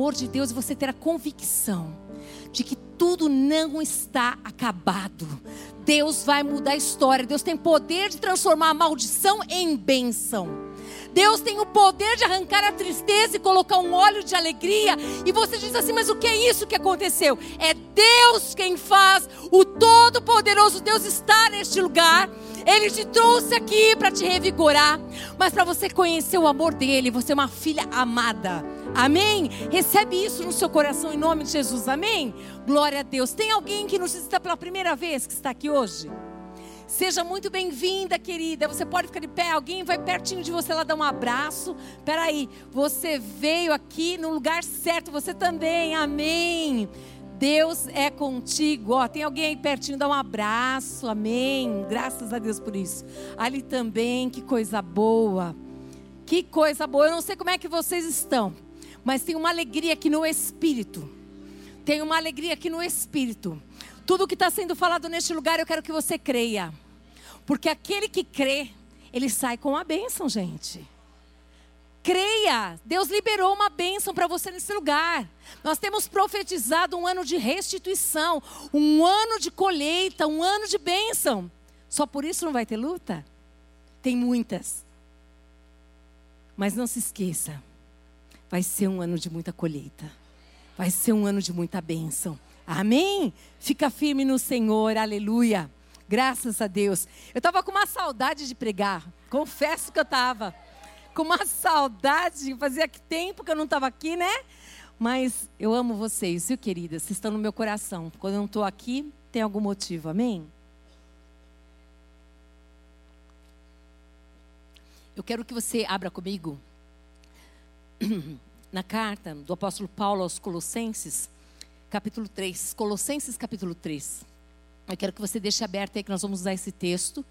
amor de Deus e você ter a convicção de que tudo não está acabado. Deus vai mudar a história. Deus tem poder de transformar a maldição em bênção. Deus tem o poder de arrancar a tristeza e colocar um óleo de alegria. E você diz assim: mas o que é isso que aconteceu? É Deus quem faz. O Todo-Poderoso Deus está neste lugar. Ele te trouxe aqui para te revigorar, mas para você conhecer o amor dele. Você é uma filha amada. Amém? Recebe isso no seu coração em nome de Jesus. Amém? Glória a Deus. Tem alguém que nos visita pela primeira vez que está aqui hoje? Seja muito bem-vinda, querida. Você pode ficar de pé, alguém vai pertinho de você lá dar um abraço. Peraí, você veio aqui no lugar certo, você também. Amém. Deus é contigo. Ó, tem alguém aí pertinho, dá um abraço. Amém. Graças a Deus por isso. Ali também, que coisa boa. Que coisa boa. Eu não sei como é que vocês estão, mas tem uma alegria aqui no espírito. Tem uma alegria aqui no espírito. Tudo que está sendo falado neste lugar, eu quero que você creia. Porque aquele que crê, ele sai com a bênção, gente. Creia, Deus liberou uma bênção para você nesse lugar. Nós temos profetizado um ano de restituição, um ano de colheita, um ano de bênção. Só por isso não vai ter luta? Tem muitas. Mas não se esqueça, vai ser um ano de muita colheita. Vai ser um ano de muita bênção. Amém? Fica firme no Senhor, aleluia. Graças a Deus. Eu estava com uma saudade de pregar. Confesso que eu estava. Com uma saudade. Fazia tempo que eu não estava aqui, né? Mas eu amo vocês, viu, queridas? Vocês estão no meu coração. Quando eu não estou aqui, tem algum motivo. Amém? Eu quero que você abra comigo na carta do apóstolo Paulo aos Colossenses capítulo 3. Colossenses, capítulo 3. Eu quero que você deixe aberto aí que nós vamos usar esse texto.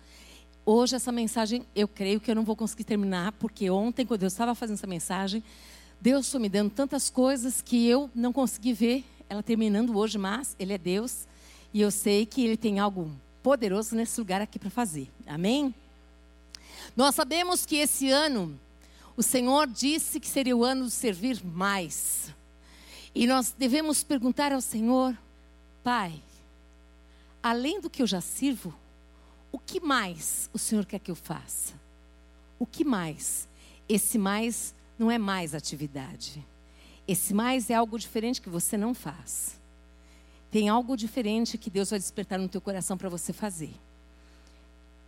Hoje, essa mensagem, eu creio que eu não vou conseguir terminar, porque ontem, quando eu estava fazendo essa mensagem, Deus foi me dando tantas coisas que eu não consegui ver ela terminando hoje, mas Ele é Deus e eu sei que Ele tem algo poderoso nesse lugar aqui para fazer. Amém? Nós sabemos que esse ano, o Senhor disse que seria o ano de servir mais. E nós devemos perguntar ao Senhor, Pai, além do que eu já sirvo, o que mais o Senhor quer que eu faça? O que mais? Esse mais não é mais atividade. Esse mais é algo diferente que você não faz. Tem algo diferente que Deus vai despertar no teu coração para você fazer.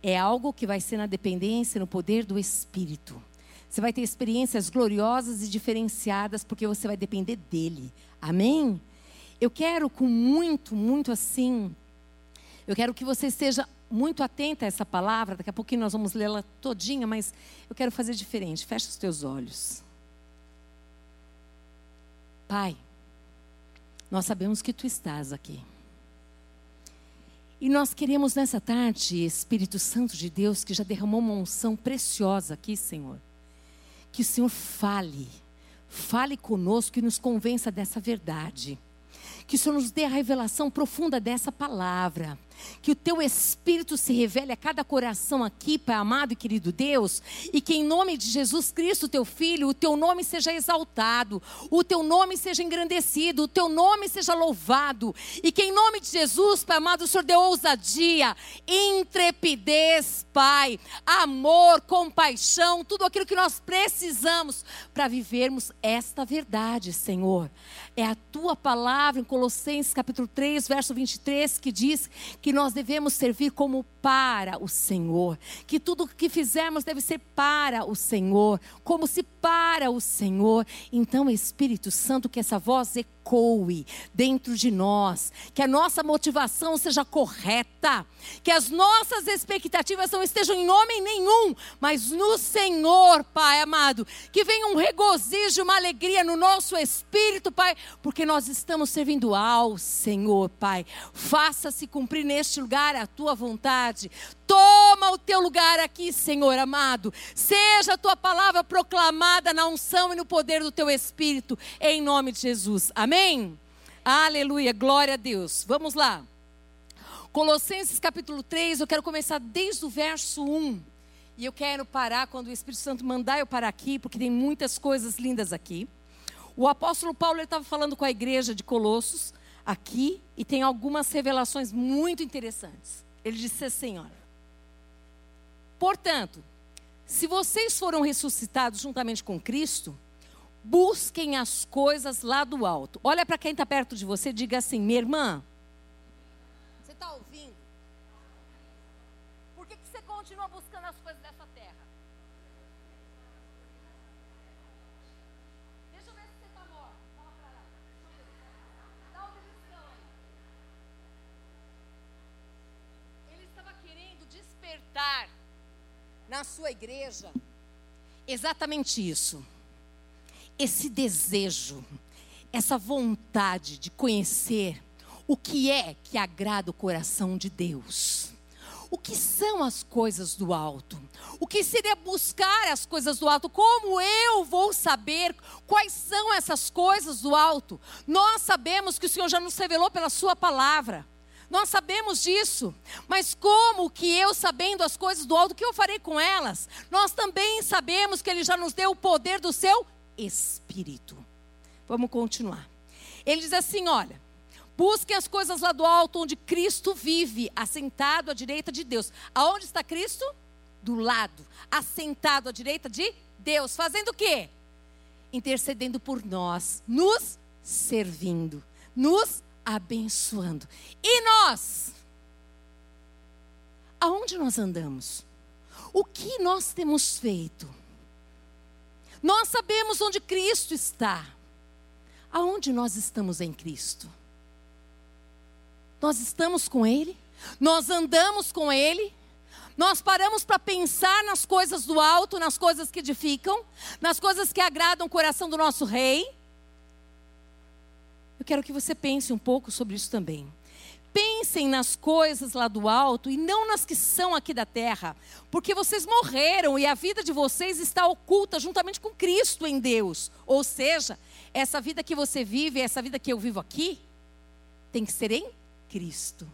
É algo que vai ser na dependência, no poder do Espírito. Você vai ter experiências gloriosas e diferenciadas porque você vai depender dele. Amém? Eu quero com muito, muito assim. Eu quero que você seja muito atenta a essa palavra. Daqui a pouquinho nós vamos lê-la todinha, mas eu quero fazer diferente. Fecha os teus olhos. Pai, nós sabemos que tu estás aqui. E nós queremos nessa tarde, Espírito Santo de Deus, que já derramou uma unção preciosa aqui, Senhor que o Senhor fale, fale conosco e nos convença dessa verdade. Que o Senhor nos dê a revelação profunda dessa palavra. Que o teu Espírito se revele a cada coração aqui, Pai amado e querido Deus. E que em nome de Jesus Cristo, teu Filho, o teu nome seja exaltado. O teu nome seja engrandecido. O teu nome seja louvado. E que em nome de Jesus, Pai amado, o Senhor dê ousadia, intrepidez, Pai. Amor, compaixão, tudo aquilo que nós precisamos para vivermos esta verdade, Senhor. É a tua palavra em Colossenses capítulo 3, verso 23, que diz que nós devemos servir como para o Senhor, que tudo que fizermos deve ser para o Senhor, como se para o Senhor. Então, Espírito Santo, que essa voz ecoe dentro de nós, que a nossa motivação seja correta, que as nossas expectativas não estejam em homem nenhum, mas no Senhor, Pai amado, que venha um regozijo, uma alegria no nosso espírito, Pai, porque nós estamos servindo ao Senhor, Pai. Faça-se cumprir neste lugar a tua vontade. Toma o teu lugar aqui, Senhor amado. Seja a tua palavra proclamada na unção e no poder do teu espírito, em nome de Jesus. Amém? Aleluia, glória a Deus. Vamos lá. Colossenses capítulo 3, eu quero começar desde o verso 1. E eu quero parar quando o Espírito Santo mandar eu parar aqui, porque tem muitas coisas lindas aqui. O apóstolo Paulo estava falando com a igreja de Colossos aqui e tem algumas revelações muito interessantes. Ele disse assim: olha. Portanto, se vocês foram ressuscitados juntamente com Cristo, busquem as coisas lá do alto. Olha para quem está perto de você, diga assim: minha irmã, você está ouvindo? Por que, que você continua buscando as coisas dessa terra? Deixa eu ver se você está morto. Fala para lá. Dá um beliscão aí. Ele estava querendo na sua igreja exatamente isso esse desejo, essa vontade de conhecer o que é que agrada o coração de Deus. O que são as coisas do alto? O que seria buscar as coisas do alto? Como eu vou saber quais são essas coisas do alto? Nós sabemos que o Senhor já nos revelou pela Sua palavra. Nós sabemos disso, mas como que eu, sabendo as coisas do alto, o que eu farei com elas? Nós também sabemos que Ele já nos deu o poder do seu espírito. Vamos continuar. Ele diz assim: olha, busquem as coisas lá do alto, onde Cristo vive, assentado à direita de Deus. Aonde está Cristo? Do lado, assentado à direita de Deus, fazendo o quê? Intercedendo por nós, nos servindo, nos abençoando. E nós? Aonde nós andamos? O que nós temos feito? Nós sabemos onde Cristo está. Aonde nós estamos em Cristo? Nós estamos com Ele? Nós andamos com Ele? Nós paramos para pensar nas coisas do alto, nas coisas que edificam, nas coisas que agradam o coração do nosso Rei? Eu quero que você pense um pouco sobre isso também. Pensem nas coisas lá do alto e não nas que são aqui da terra, porque vocês morreram e a vida de vocês está oculta juntamente com Cristo em Deus. Ou seja, essa vida que você vive, essa vida que eu vivo aqui, tem que ser em Cristo.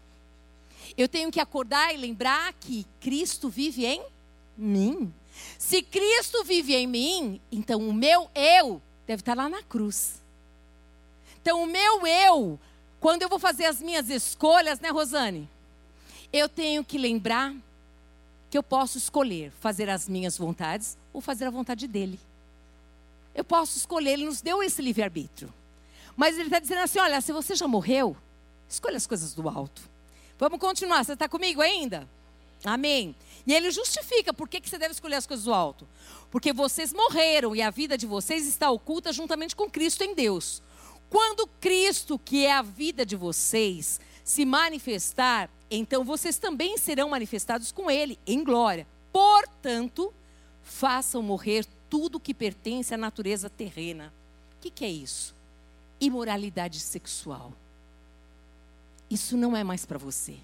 Eu tenho que acordar e lembrar que Cristo vive em mim. Se Cristo vive em mim, então o meu eu deve estar lá na cruz. Então o meu eu quando eu vou fazer as minhas escolhas, né, Rosane? Eu tenho que lembrar que eu posso escolher fazer as minhas vontades ou fazer a vontade dele. Eu posso escolher, ele nos deu esse livre-arbítrio. Mas ele está dizendo assim: olha, se você já morreu, escolha as coisas do alto. Vamos continuar, você está comigo ainda? Amém. E ele justifica por que, que você deve escolher as coisas do alto. Porque vocês morreram e a vida de vocês está oculta juntamente com Cristo em Deus. Quando Cristo, que é a vida de vocês, se manifestar, então vocês também serão manifestados com Ele em glória. Portanto, façam morrer tudo que pertence à natureza terrena. O que, que é isso? Imoralidade sexual. Isso não é mais para você.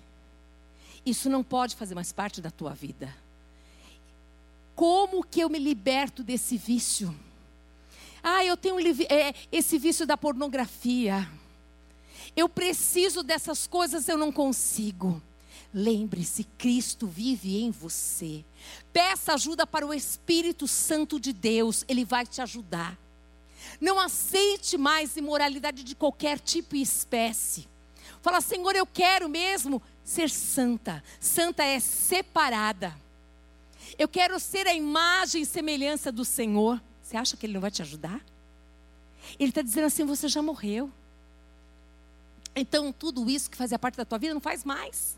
Isso não pode fazer mais parte da tua vida. Como que eu me liberto desse vício? Ah, eu tenho é, esse vício da pornografia. Eu preciso dessas coisas, eu não consigo. Lembre-se, Cristo vive em você. Peça ajuda para o Espírito Santo de Deus, ele vai te ajudar. Não aceite mais imoralidade de qualquer tipo e espécie. Fala, Senhor, eu quero mesmo ser santa. Santa é separada. Eu quero ser a imagem e semelhança do Senhor. Você acha que ele não vai te ajudar? Ele está dizendo assim: você já morreu. Então, tudo isso que fazia parte da tua vida não faz mais.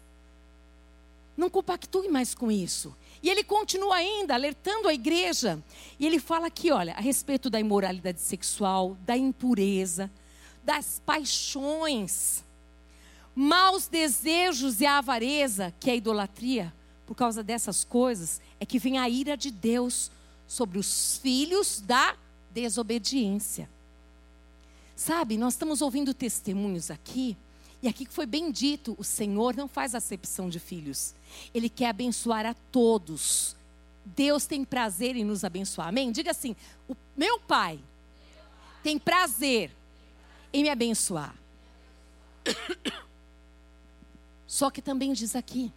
Não compactue mais com isso. E ele continua ainda alertando a igreja. E ele fala aqui, olha, a respeito da imoralidade sexual, da impureza, das paixões, maus desejos e a avareza, que é a idolatria. Por causa dessas coisas, é que vem a ira de Deus sobre os filhos da desobediência. Sabe, nós estamos ouvindo testemunhos aqui, e aqui que foi bem dito: o Senhor não faz acepção de filhos, Ele quer abençoar a todos. Deus tem prazer em nos abençoar, amém? Diga assim: o meu Pai tem prazer em me abençoar. Só que também diz aqui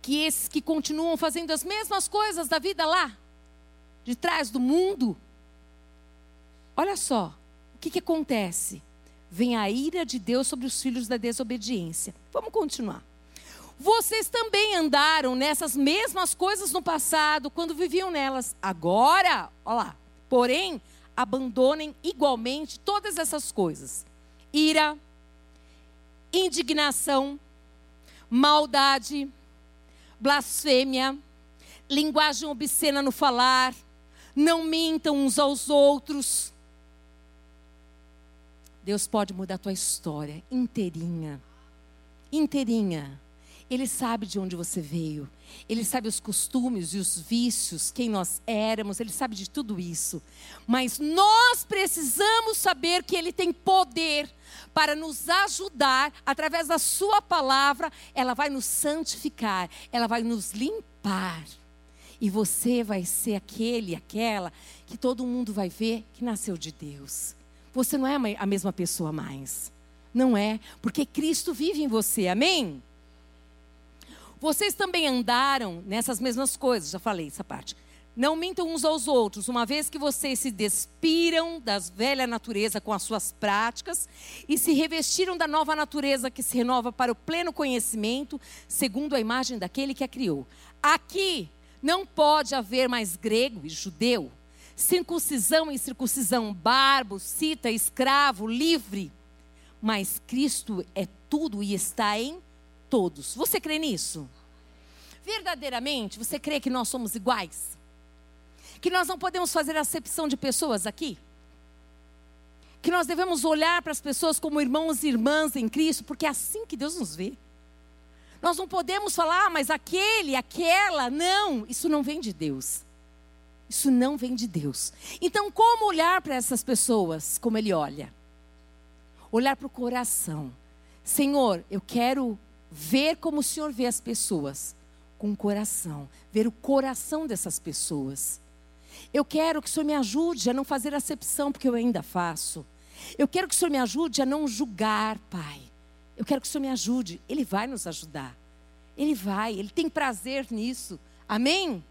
que esses que continuam fazendo as mesmas coisas da vida lá, de trás do mundo, olha só, o que, que acontece? Vem a ira de Deus sobre os filhos da desobediência. Vamos continuar. Vocês também andaram nessas mesmas coisas no passado, quando viviam nelas. Agora, olha lá, porém, abandonem igualmente todas essas coisas: ira, indignação, maldade, blasfêmia, linguagem obscena no falar, não mintam uns aos outros. Deus pode mudar a tua história inteirinha. Inteirinha. Ele sabe de onde você veio. Ele sabe os costumes e os vícios, quem nós éramos, ele sabe de tudo isso. Mas nós precisamos saber que ele tem poder para nos ajudar através da sua palavra, ela vai nos santificar, ela vai nos limpar. E você vai ser aquele, aquela que todo mundo vai ver que nasceu de Deus. Você não é a mesma pessoa mais. Não é, porque Cristo vive em você. Amém? Vocês também andaram nessas mesmas coisas, já falei essa parte. Não mintam uns aos outros, uma vez que vocês se despiram das velha natureza com as suas práticas e se revestiram da nova natureza que se renova para o pleno conhecimento, segundo a imagem daquele que a criou. Aqui não pode haver mais grego e judeu, circuncisão e circuncisão, barbo, cita, escravo, livre, mas Cristo é tudo e está em todos. Você crê nisso? Verdadeiramente, você crê que nós somos iguais? Que nós não podemos fazer acepção de pessoas aqui? Que nós devemos olhar para as pessoas como irmãos e irmãs em Cristo, porque é assim que Deus nos vê. Nós não podemos falar, ah, mas aquele, aquela, não, isso não vem de Deus. Isso não vem de Deus. Então, como olhar para essas pessoas como Ele olha? Olhar para o coração. Senhor, eu quero ver como o Senhor vê as pessoas, com o coração, ver o coração dessas pessoas. Eu quero que o Senhor me ajude a não fazer acepção, porque eu ainda faço. Eu quero que o Senhor me ajude a não julgar, Pai. Eu quero que o Senhor me ajude. Ele vai nos ajudar. Ele vai, ele tem prazer nisso. Amém?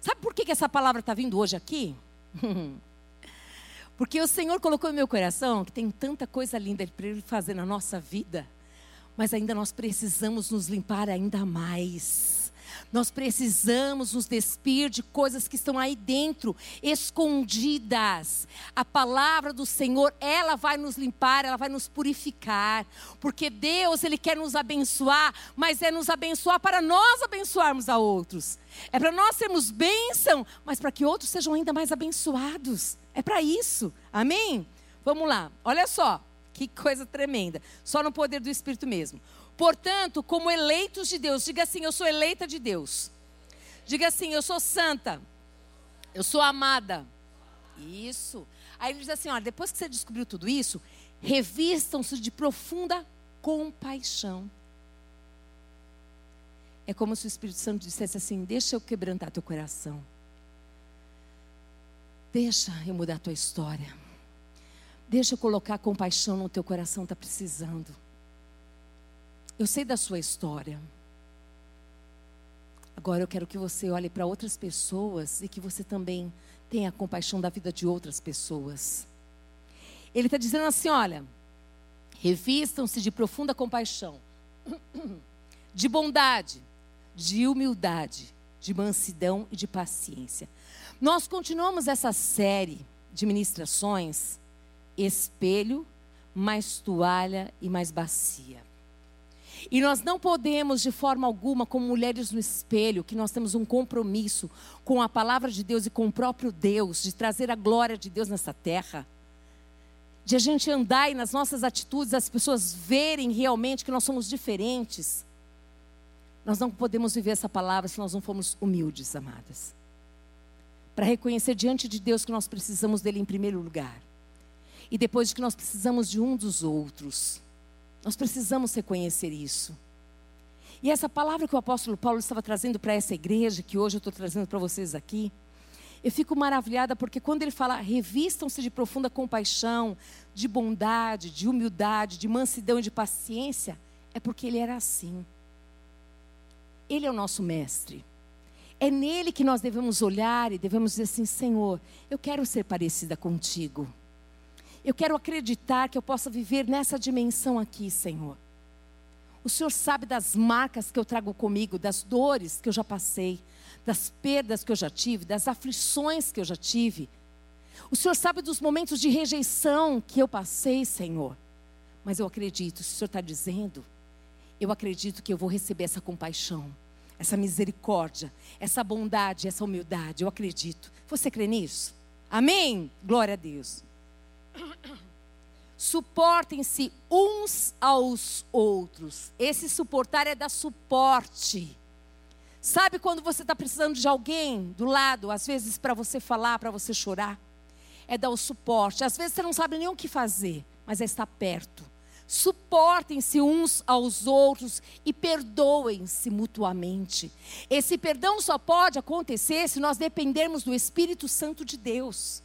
Sabe por que, que essa palavra está vindo hoje aqui? Porque o Senhor colocou em meu coração que tem tanta coisa linda para Ele fazer na nossa vida mas ainda nós precisamos nos limpar ainda mais. Nós precisamos nos despir de coisas que estão aí dentro, escondidas. A palavra do Senhor, ela vai nos limpar, ela vai nos purificar. Porque Deus, Ele quer nos abençoar, mas é nos abençoar para nós abençoarmos a outros. É para nós sermos bênção, mas para que outros sejam ainda mais abençoados. É para isso. Amém? Vamos lá, olha só. Que coisa tremenda. Só no poder do Espírito mesmo. Portanto, como eleitos de Deus, diga assim: Eu sou eleita de Deus. Diga assim: Eu sou santa. Eu sou amada. Isso. Aí ele diz assim: Olha, depois que você descobriu tudo isso, revistam-se de profunda compaixão. É como se o Espírito Santo dissesse assim: Deixa eu quebrantar teu coração. Deixa eu mudar a tua história. Deixa eu colocar compaixão no teu coração, está precisando. Eu sei da sua história. Agora eu quero que você olhe para outras pessoas e que você também tenha compaixão da vida de outras pessoas. Ele está dizendo assim: olha, revistam-se de profunda compaixão, de bondade, de humildade, de mansidão e de paciência. Nós continuamos essa série de ministrações espelho, mais toalha e mais bacia. E nós não podemos, de forma alguma, como mulheres no espelho, que nós temos um compromisso com a palavra de Deus e com o próprio Deus, de trazer a glória de Deus nessa terra, de a gente andar e nas nossas atitudes as pessoas verem realmente que nós somos diferentes. Nós não podemos viver essa palavra se nós não formos humildes, amadas. Para reconhecer diante de Deus que nós precisamos dele em primeiro lugar e depois de que nós precisamos de um dos outros. Nós precisamos reconhecer isso. E essa palavra que o apóstolo Paulo estava trazendo para essa igreja, que hoje eu estou trazendo para vocês aqui, eu fico maravilhada porque quando ele fala, revistam-se de profunda compaixão, de bondade, de humildade, de mansidão e de paciência, é porque ele era assim. Ele é o nosso mestre. É nele que nós devemos olhar e devemos dizer assim: Senhor, eu quero ser parecida contigo. Eu quero acreditar que eu possa viver nessa dimensão aqui, Senhor. O Senhor sabe das marcas que eu trago comigo, das dores que eu já passei, das perdas que eu já tive, das aflições que eu já tive. O Senhor sabe dos momentos de rejeição que eu passei, Senhor. Mas eu acredito, se o Senhor está dizendo, eu acredito que eu vou receber essa compaixão, essa misericórdia, essa bondade, essa humildade. Eu acredito. Você crê nisso? Amém? Glória a Deus. Suportem-se uns aos outros. Esse suportar é dar suporte. Sabe quando você está precisando de alguém do lado, às vezes para você falar, para você chorar? É dar o suporte. Às vezes você não sabe nem o que fazer, mas é estar perto. Suportem-se uns aos outros e perdoem-se mutuamente. Esse perdão só pode acontecer se nós dependermos do Espírito Santo de Deus.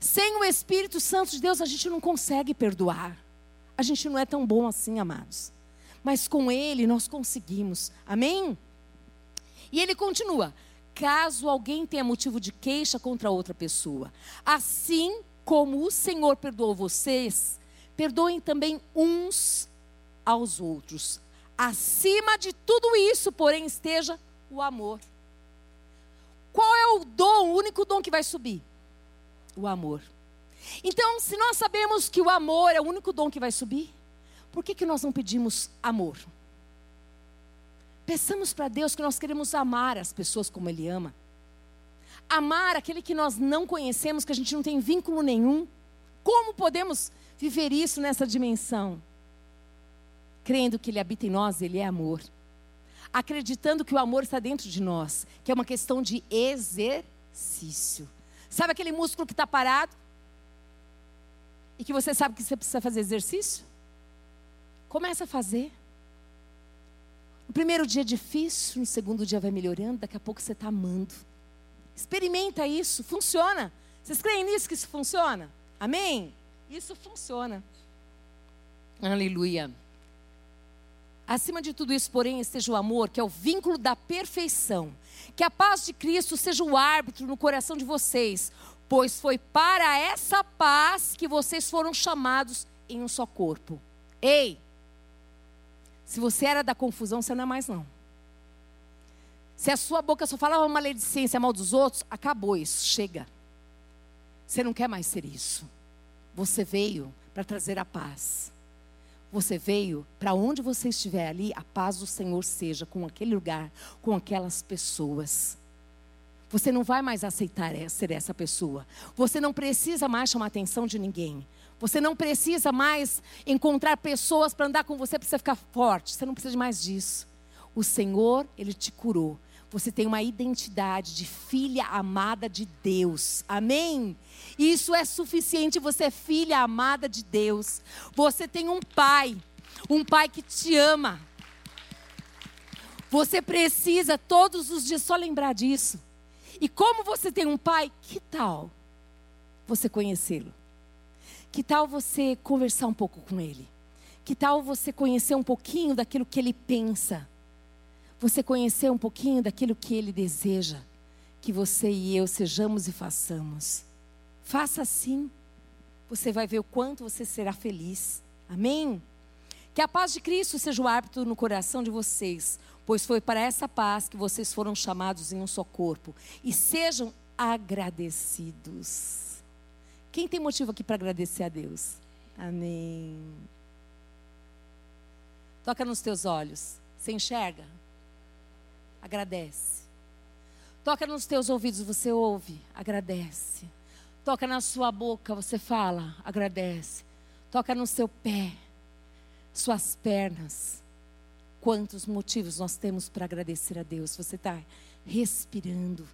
Sem o Espírito Santo de Deus, a gente não consegue perdoar. A gente não é tão bom assim, amados. Mas com Ele nós conseguimos. Amém? E ele continua: caso alguém tenha motivo de queixa contra outra pessoa, assim como o Senhor perdoou vocês, perdoem também uns aos outros. Acima de tudo isso, porém, esteja o amor. Qual é o dom, o único dom que vai subir? O amor. Então, se nós sabemos que o amor é o único dom que vai subir, por que, que nós não pedimos amor? Peçamos para Deus que nós queremos amar as pessoas como Ele ama. Amar aquele que nós não conhecemos, que a gente não tem vínculo nenhum. Como podemos viver isso nessa dimensão? Crendo que Ele habita em nós, Ele é amor. Acreditando que o amor está dentro de nós, que é uma questão de exercício. Sabe aquele músculo que está parado? E que você sabe que você precisa fazer exercício? Começa a fazer. No primeiro dia é difícil, no segundo dia vai melhorando, daqui a pouco você está amando. Experimenta isso, funciona. Vocês creem nisso que isso funciona? Amém? Isso funciona. Aleluia. Acima de tudo isso, porém, esteja o amor, que é o vínculo da perfeição. Que a paz de Cristo seja o árbitro no coração de vocês, pois foi para essa paz que vocês foram chamados em um só corpo. Ei! Se você era da confusão, você não é mais não. Se a sua boca só falava maledicência, mal dos outros, acabou isso, chega. Você não quer mais ser isso. Você veio para trazer a paz. Você veio para onde você estiver ali, a paz do Senhor seja com aquele lugar, com aquelas pessoas. Você não vai mais aceitar ser essa pessoa. Você não precisa mais chamar a atenção de ninguém. Você não precisa mais encontrar pessoas para andar com você para você ficar forte. Você não precisa mais disso. O Senhor, Ele te curou. Você tem uma identidade de filha amada de Deus. Amém? Isso é suficiente. Você é filha amada de Deus. Você tem um pai, um pai que te ama. Você precisa todos os dias só lembrar disso. E como você tem um pai, que tal você conhecê-lo? Que tal você conversar um pouco com ele? Que tal você conhecer um pouquinho daquilo que ele pensa? Você conhecer um pouquinho daquilo que Ele deseja que você e eu sejamos e façamos. Faça assim, você vai ver o quanto você será feliz. Amém? Que a paz de Cristo seja o árbitro no coração de vocês, pois foi para essa paz que vocês foram chamados em um só corpo. E sejam agradecidos. Quem tem motivo aqui para agradecer a Deus? Amém. Toca nos teus olhos. Você enxerga? Agradece. Toca nos teus ouvidos, você ouve, agradece. Toca na sua boca, você fala, agradece. Toca no seu pé, suas pernas. Quantos motivos nós temos para agradecer a Deus? Você está respirando.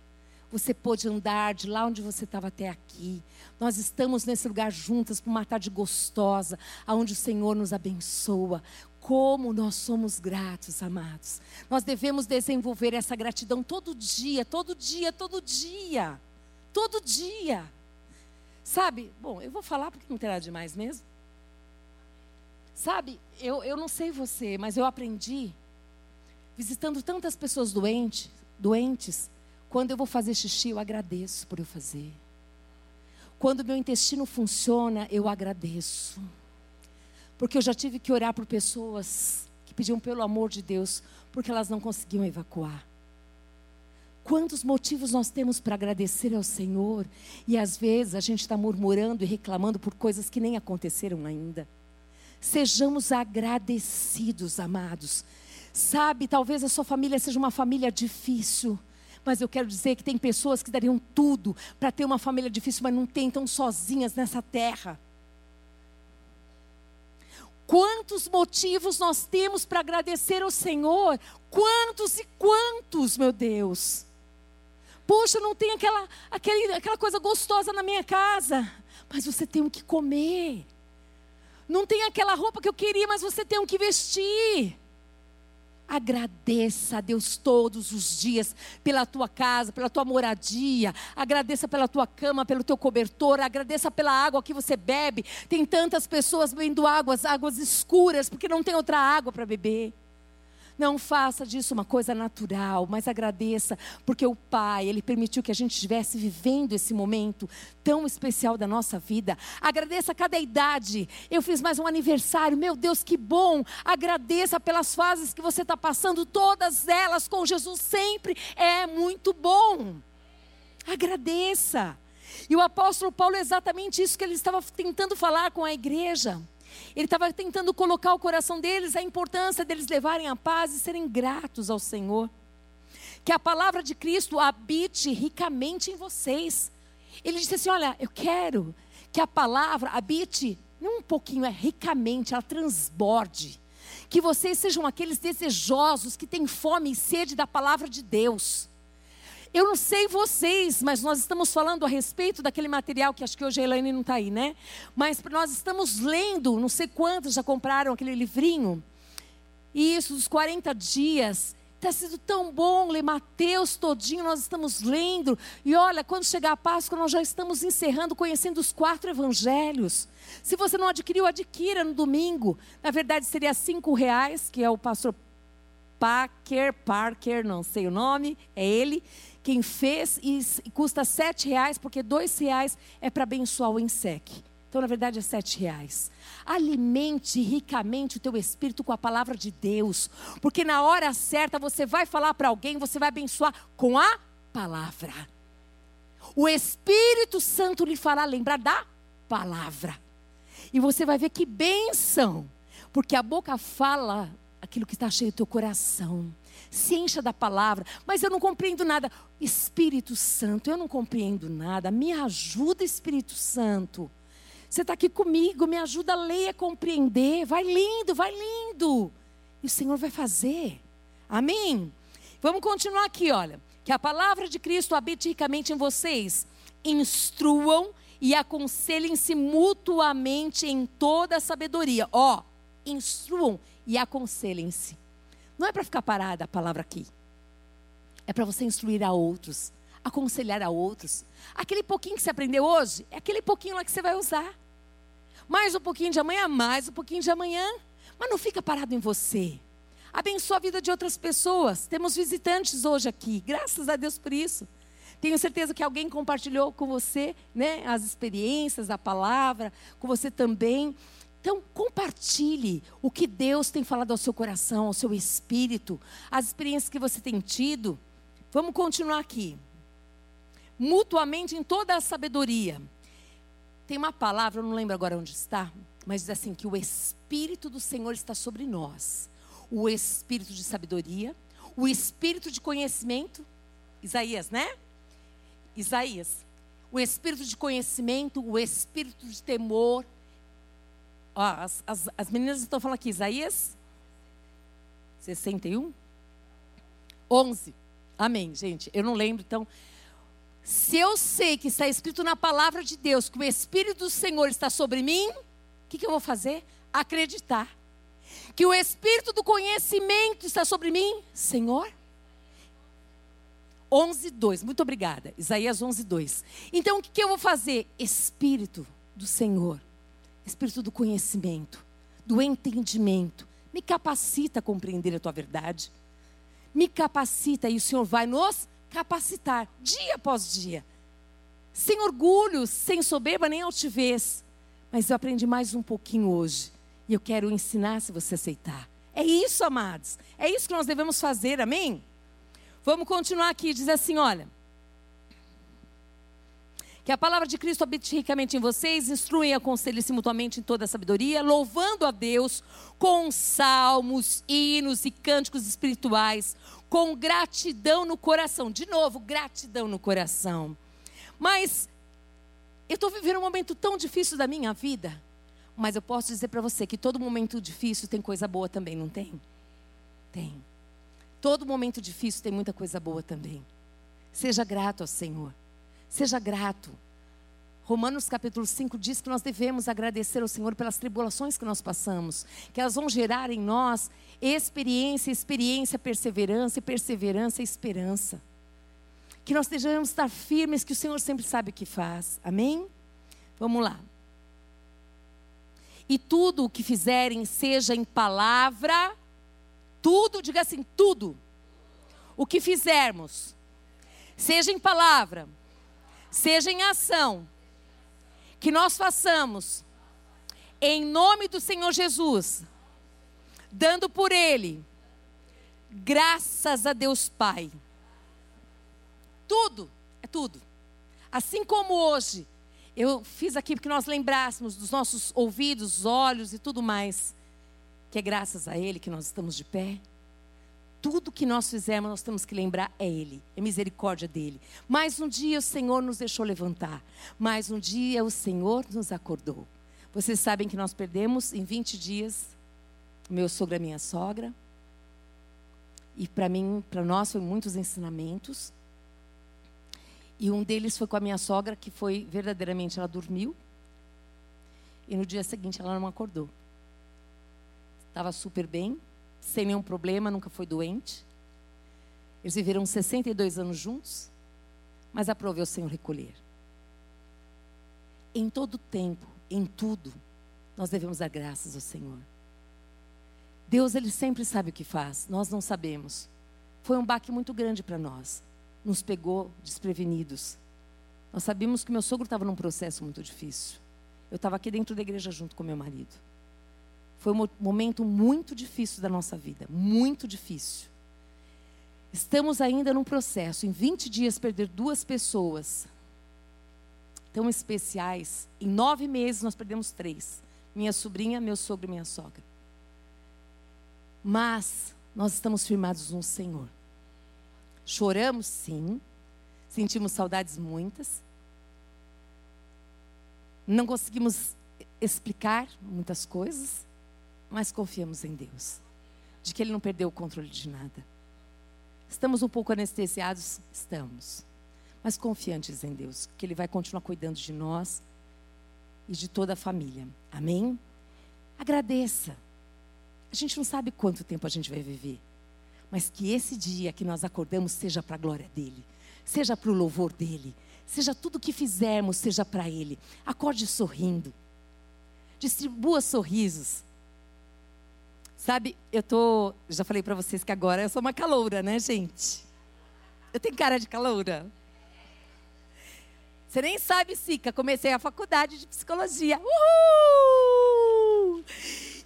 Você pôde andar de lá onde você estava até aqui. Nós estamos nesse lugar juntas por uma tarde gostosa, aonde o Senhor nos abençoa. Como nós somos gratos, amados. Nós devemos desenvolver essa gratidão todo dia, todo dia, todo dia. Todo dia. Sabe? Bom, eu vou falar porque não terá demais mesmo. Sabe, eu, eu não sei você, mas eu aprendi, visitando tantas pessoas doentes, doentes, quando eu vou fazer xixi, eu agradeço por eu fazer. Quando meu intestino funciona, eu agradeço. Porque eu já tive que orar por pessoas que pediam pelo amor de Deus, porque elas não conseguiam evacuar. Quantos motivos nós temos para agradecer ao Senhor e às vezes a gente está murmurando e reclamando por coisas que nem aconteceram ainda. Sejamos agradecidos, amados. Sabe, talvez a sua família seja uma família difícil, mas eu quero dizer que tem pessoas que dariam tudo para ter uma família difícil, mas não tem, estão sozinhas nessa terra. Quantos motivos nós temos para agradecer ao Senhor? Quantos e quantos, meu Deus? Puxa, não tem aquela, aquele, aquela coisa gostosa na minha casa, mas você tem o que comer. Não tem aquela roupa que eu queria, mas você tem o que vestir. Agradeça a Deus todos os dias pela tua casa, pela tua moradia. Agradeça pela tua cama, pelo teu cobertor. Agradeça pela água que você bebe. Tem tantas pessoas bebendo águas, águas escuras, porque não tem outra água para beber. Não faça disso uma coisa natural, mas agradeça, porque o Pai, Ele permitiu que a gente estivesse vivendo esse momento tão especial da nossa vida. Agradeça a cada idade. Eu fiz mais um aniversário, meu Deus, que bom. Agradeça pelas fases que você está passando, todas elas com Jesus sempre é muito bom. Agradeça. E o apóstolo Paulo é exatamente isso que ele estava tentando falar com a igreja. Ele estava tentando colocar o coração deles a importância deles levarem a paz e serem gratos ao Senhor. Que a palavra de Cristo habite ricamente em vocês. Ele disse assim: Olha, eu quero que a palavra habite, não um pouquinho, é ricamente, ela transborde. Que vocês sejam aqueles desejosos que têm fome e sede da palavra de Deus. Eu não sei vocês, mas nós estamos falando a respeito daquele material que acho que hoje a Elaine não está aí, né? Mas nós estamos lendo, não sei quantos já compraram aquele livrinho. Isso, dos 40 dias. Está sendo tão bom ler Mateus todinho, nós estamos lendo. E olha, quando chegar a Páscoa, nós já estamos encerrando, conhecendo os quatro evangelhos. Se você não adquiriu, adquira no domingo. Na verdade, seria cinco reais, que é o pastor Parker, Parker, não sei o nome, é ele quem fez e custa sete reais, porque dois reais é para abençoar o INSEC. Então, na verdade, é sete reais. Alimente ricamente o teu espírito com a palavra de Deus, porque na hora certa você vai falar para alguém, você vai abençoar com a palavra. O Espírito Santo lhe fará lembrar da palavra. E você vai ver que bênção, porque a boca fala aquilo que está cheio do teu coração se encha da palavra, mas eu não compreendo nada. Espírito Santo, eu não compreendo nada. Me ajuda, Espírito Santo. Você está aqui comigo, me ajuda a ler, a compreender. Vai lindo, vai lindo. E o Senhor vai fazer. Amém? Vamos continuar aqui, olha. Que a palavra de Cristo habite ricamente em vocês. Instruam e aconselhem-se mutuamente em toda a sabedoria. Ó, instruam e aconselhem-se. Não é para ficar parada a palavra aqui. É para você instruir a outros, aconselhar a outros. Aquele pouquinho que você aprendeu hoje, é aquele pouquinho lá que você vai usar. Mais um pouquinho de amanhã, mais um pouquinho de amanhã. Mas não fica parado em você. Abençoa a vida de outras pessoas. Temos visitantes hoje aqui. Graças a Deus por isso. Tenho certeza que alguém compartilhou com você né, as experiências, a palavra, com você também. Então, compartilhe o que Deus tem falado ao seu coração, ao seu espírito, as experiências que você tem tido. Vamos continuar aqui. Mutuamente em toda a sabedoria. Tem uma palavra, eu não lembro agora onde está, mas diz assim: que o Espírito do Senhor está sobre nós. O Espírito de sabedoria, o Espírito de conhecimento. Isaías, né? Isaías. O Espírito de conhecimento, o Espírito de temor, Ó, as, as, as meninas estão falando aqui, Isaías 61? 11. Amém, gente. Eu não lembro, então. Se eu sei que está escrito na palavra de Deus que o Espírito do Senhor está sobre mim, o que, que eu vou fazer? Acreditar. Que o Espírito do conhecimento está sobre mim, Senhor. 11, 2. Muito obrigada. Isaías 11, 2. Então, o que, que eu vou fazer? Espírito do Senhor Espírito do conhecimento, do entendimento. Me capacita a compreender a tua verdade. Me capacita e o Senhor vai nos capacitar dia após dia. sem orgulho, sem soberba nem altivez. Mas eu aprendi mais um pouquinho hoje. E eu quero ensinar se você aceitar. É isso, amados. É isso que nós devemos fazer, amém? Vamos continuar aqui, diz assim: olha. Que a palavra de Cristo habite ricamente em vocês, instruem e aconselhem-se mutuamente em toda a sabedoria, louvando a Deus com salmos, hinos e cânticos espirituais, com gratidão no coração. De novo, gratidão no coração. Mas eu estou vivendo um momento tão difícil da minha vida, mas eu posso dizer para você que todo momento difícil tem coisa boa também, não tem? Tem. Todo momento difícil tem muita coisa boa também. Seja grato ao Senhor. Seja grato. Romanos capítulo 5 diz que nós devemos agradecer ao Senhor pelas tribulações que nós passamos, que elas vão gerar em nós experiência, experiência, perseverança, perseverança e esperança. Que nós estejamos estar firmes, que o Senhor sempre sabe o que faz. Amém? Vamos lá. E tudo o que fizerem, seja em palavra, tudo, diga assim, tudo. O que fizermos, seja em palavra, seja em ação, que nós façamos. Em nome do Senhor Jesus, dando por Ele. Graças a Deus Pai. Tudo, é tudo. Assim como hoje, eu fiz aqui porque nós lembrássemos dos nossos ouvidos, olhos e tudo mais, que é graças a Ele que nós estamos de pé tudo que nós fizemos, nós temos que lembrar é Ele, é misericórdia dele. Mais um dia o Senhor nos deixou levantar, mais um dia o Senhor nos acordou. Vocês sabem que nós perdemos em 20 dias meu sogro e minha sogra. E para mim, para nós, foi muitos ensinamentos. E um deles foi com a minha sogra, que foi verdadeiramente, ela dormiu. E no dia seguinte ela não acordou. Estava super bem, sem nenhum problema, nunca foi doente. Eles viveram 62 anos juntos, mas aproveu o Senhor recolher. Em todo tempo, em tudo, nós devemos dar graças ao Senhor. Deus, Ele sempre sabe o que faz, nós não sabemos. Foi um baque muito grande para nós. Nos pegou desprevenidos. Nós sabíamos que meu sogro estava num processo muito difícil. Eu estava aqui dentro da igreja junto com meu marido. Foi um momento muito difícil da nossa vida, muito difícil. Estamos ainda num processo, em 20 dias, perder duas pessoas tão especiais. Em nove meses, nós perdemos três: minha sobrinha, meu sogro e minha sogra. Mas nós estamos firmados no Senhor. Choramos, sim. Sentimos saudades muitas. Não conseguimos explicar muitas coisas mas confiamos em Deus, de que Ele não perdeu o controle de nada. Estamos um pouco anestesiados? Estamos. Mas confiantes em Deus, que Ele vai continuar cuidando de nós e de toda a família. Amém? Agradeça. A gente não sabe quanto tempo a gente vai viver, mas que esse dia que nós acordamos seja para a glória dEle, seja para o louvor dEle, seja tudo que fizermos, seja para Ele. Acorde sorrindo, distribua sorrisos. Sabe, eu tô. Já falei para vocês que agora eu sou uma caloura, né, gente? Eu tenho cara de caloura. Você nem sabe, Sica. Comecei a faculdade de psicologia. Uhul!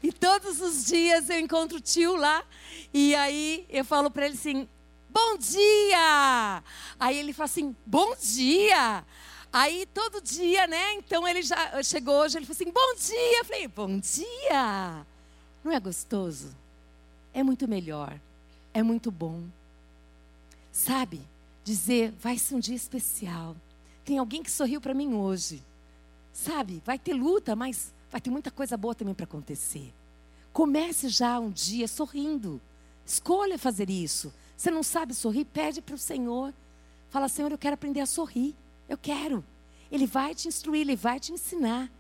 E todos os dias eu encontro o tio lá. E aí eu falo para ele assim: Bom dia! Aí ele fala assim: Bom dia! Aí todo dia, né? Então ele já chegou hoje, ele falou assim: Bom dia! Eu falei: Bom dia! Não é gostoso? É muito melhor. É muito bom. Sabe? Dizer, vai ser um dia especial. Tem alguém que sorriu para mim hoje. Sabe? Vai ter luta, mas vai ter muita coisa boa também para acontecer. Comece já um dia sorrindo. Escolha fazer isso. Você não sabe sorrir? Pede para o Senhor. Fala, Senhor, eu quero aprender a sorrir. Eu quero. Ele vai te instruir, ele vai te ensinar.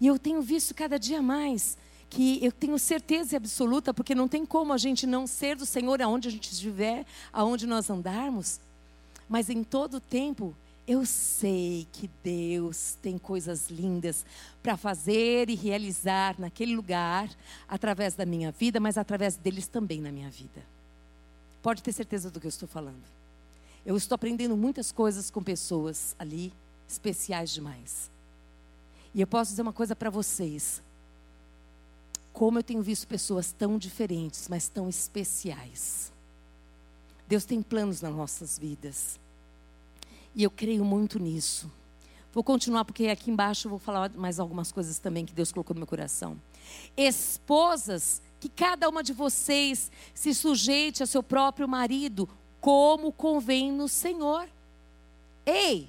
E eu tenho visto cada dia mais que eu tenho certeza absoluta, porque não tem como a gente não ser do Senhor aonde a gente estiver, aonde nós andarmos. Mas em todo tempo, eu sei que Deus tem coisas lindas para fazer e realizar naquele lugar, através da minha vida, mas através deles também na minha vida. Pode ter certeza do que eu estou falando. Eu estou aprendendo muitas coisas com pessoas ali, especiais demais. E eu posso dizer uma coisa para vocês. Como eu tenho visto pessoas tão diferentes, mas tão especiais. Deus tem planos nas nossas vidas. E eu creio muito nisso. Vou continuar, porque aqui embaixo eu vou falar mais algumas coisas também que Deus colocou no meu coração. Esposas, que cada uma de vocês se sujeite a seu próprio marido, como convém no Senhor. Ei,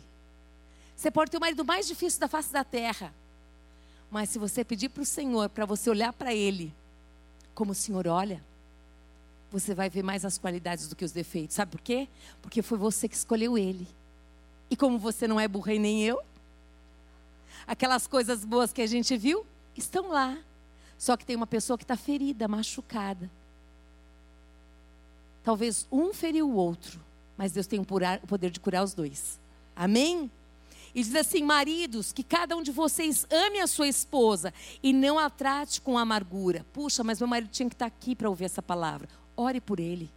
você pode ter o marido mais difícil da face da terra, mas se você pedir para o Senhor, para você olhar para ele, como o Senhor olha, você vai ver mais as qualidades do que os defeitos. Sabe por quê? Porque foi você que escolheu ele. E como você não é burra e nem eu, aquelas coisas boas que a gente viu estão lá. Só que tem uma pessoa que está ferida, machucada. Talvez um feriu o outro, mas Deus tem o poder de curar os dois. Amém? E diz assim: maridos, que cada um de vocês ame a sua esposa e não a trate com amargura. Puxa, mas meu marido tinha que estar aqui para ouvir essa palavra. Ore por ele,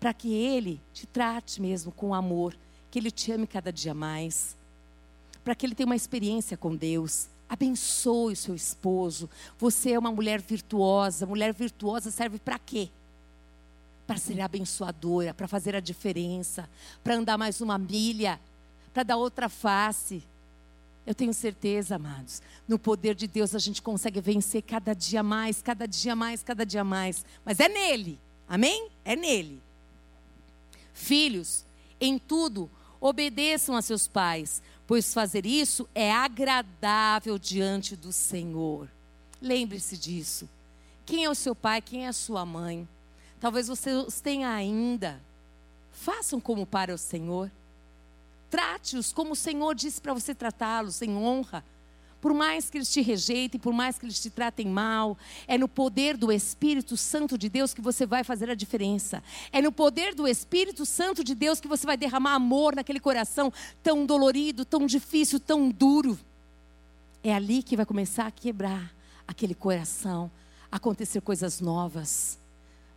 para que ele te trate mesmo com amor, que ele te ame cada dia mais, para que ele tenha uma experiência com Deus. Abençoe o seu esposo. Você é uma mulher virtuosa. Mulher virtuosa serve para quê? Para ser abençoadora, para fazer a diferença, para andar mais uma milha, para dar outra face. Eu tenho certeza, amados, no poder de Deus a gente consegue vencer cada dia mais, cada dia mais, cada dia mais. Mas é nele, amém? É nele. Filhos, em tudo, obedeçam a seus pais, pois fazer isso é agradável diante do Senhor. Lembre-se disso. Quem é o seu pai, quem é a sua mãe? Talvez você os tenha ainda. Façam como para o Senhor. Trate-os como o Senhor disse para você tratá-los, em honra. Por mais que eles te rejeitem, por mais que eles te tratem mal, é no poder do Espírito Santo de Deus que você vai fazer a diferença. É no poder do Espírito Santo de Deus que você vai derramar amor naquele coração tão dolorido, tão difícil, tão duro. É ali que vai começar a quebrar aquele coração, acontecer coisas novas.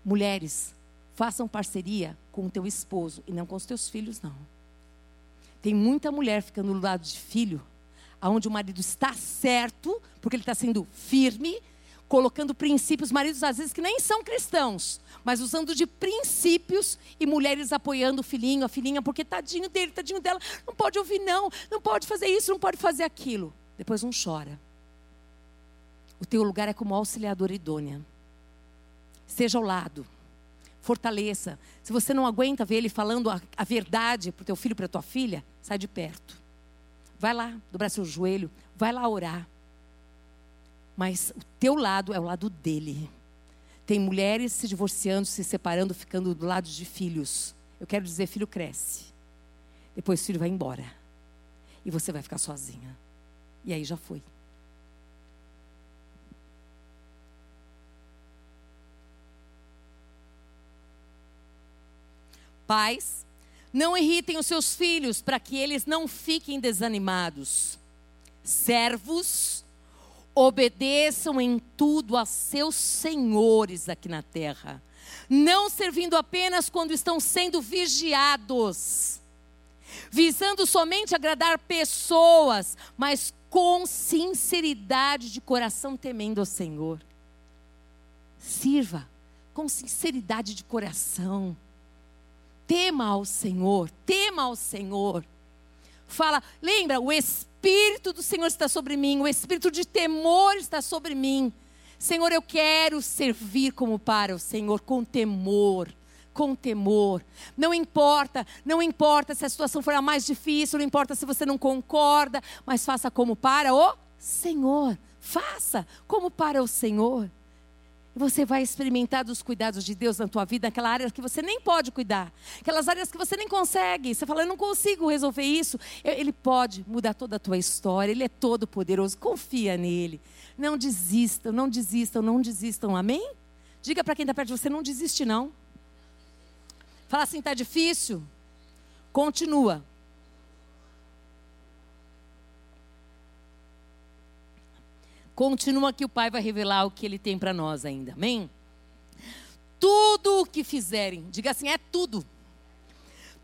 Mulheres, façam parceria com o teu esposo e não com os teus filhos, não. Tem muita mulher ficando do lado de filho, aonde o marido está certo, porque ele está sendo firme, colocando princípios, maridos às vezes que nem são cristãos, mas usando de princípios e mulheres apoiando o filhinho, a filhinha, porque tadinho dele, tadinho dela, não pode ouvir não, não pode fazer isso, não pode fazer aquilo. Depois um chora. O teu lugar é como auxiliadora idônea. Esteja ao lado fortaleça. Se você não aguenta ver ele falando a, a verdade para o teu filho, para a tua filha, sai de perto. Vai lá, dobrar seu joelho, vai lá orar. Mas o teu lado é o lado dele. Tem mulheres se divorciando, se separando, ficando do lado de filhos. Eu quero dizer, filho cresce. Depois o filho vai embora. E você vai ficar sozinha. E aí já foi. Pais, não irritem os seus filhos para que eles não fiquem desanimados. Servos, obedeçam em tudo a seus senhores aqui na terra, não servindo apenas quando estão sendo vigiados, visando somente agradar pessoas, mas com sinceridade de coração temendo ao Senhor. Sirva com sinceridade de coração tema ao Senhor, tema ao Senhor. Fala, lembra, o Espírito do Senhor está sobre mim, o Espírito de temor está sobre mim. Senhor, eu quero servir como para o Senhor, com temor, com temor. Não importa, não importa se a situação for a mais difícil, não importa se você não concorda, mas faça como para o Senhor. Faça como para o Senhor. Você vai experimentar dos cuidados de Deus na tua vida, naquela área que você nem pode cuidar, aquelas áreas que você nem consegue. Você fala, eu não consigo resolver isso. Ele pode mudar toda a tua história, ele é todo poderoso. Confia nele. Não desistam, não desistam, não desistam. Amém? Diga para quem está perto de você, não desiste não. Fala assim, está difícil? Continua. Continua que o Pai vai revelar o que Ele tem para nós ainda. Amém? Tudo o que fizerem, diga assim, é tudo.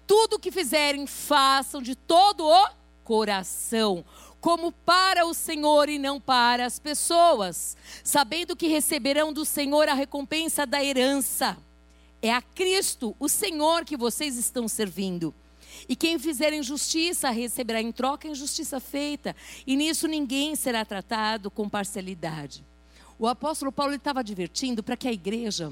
Tudo o que fizerem, façam de todo o coração, como para o Senhor e não para as pessoas, sabendo que receberão do Senhor a recompensa da herança. É a Cristo, o Senhor, que vocês estão servindo. E quem fizer injustiça receberá em troca a injustiça feita, e nisso ninguém será tratado com parcialidade. O apóstolo Paulo estava advertindo para que a igreja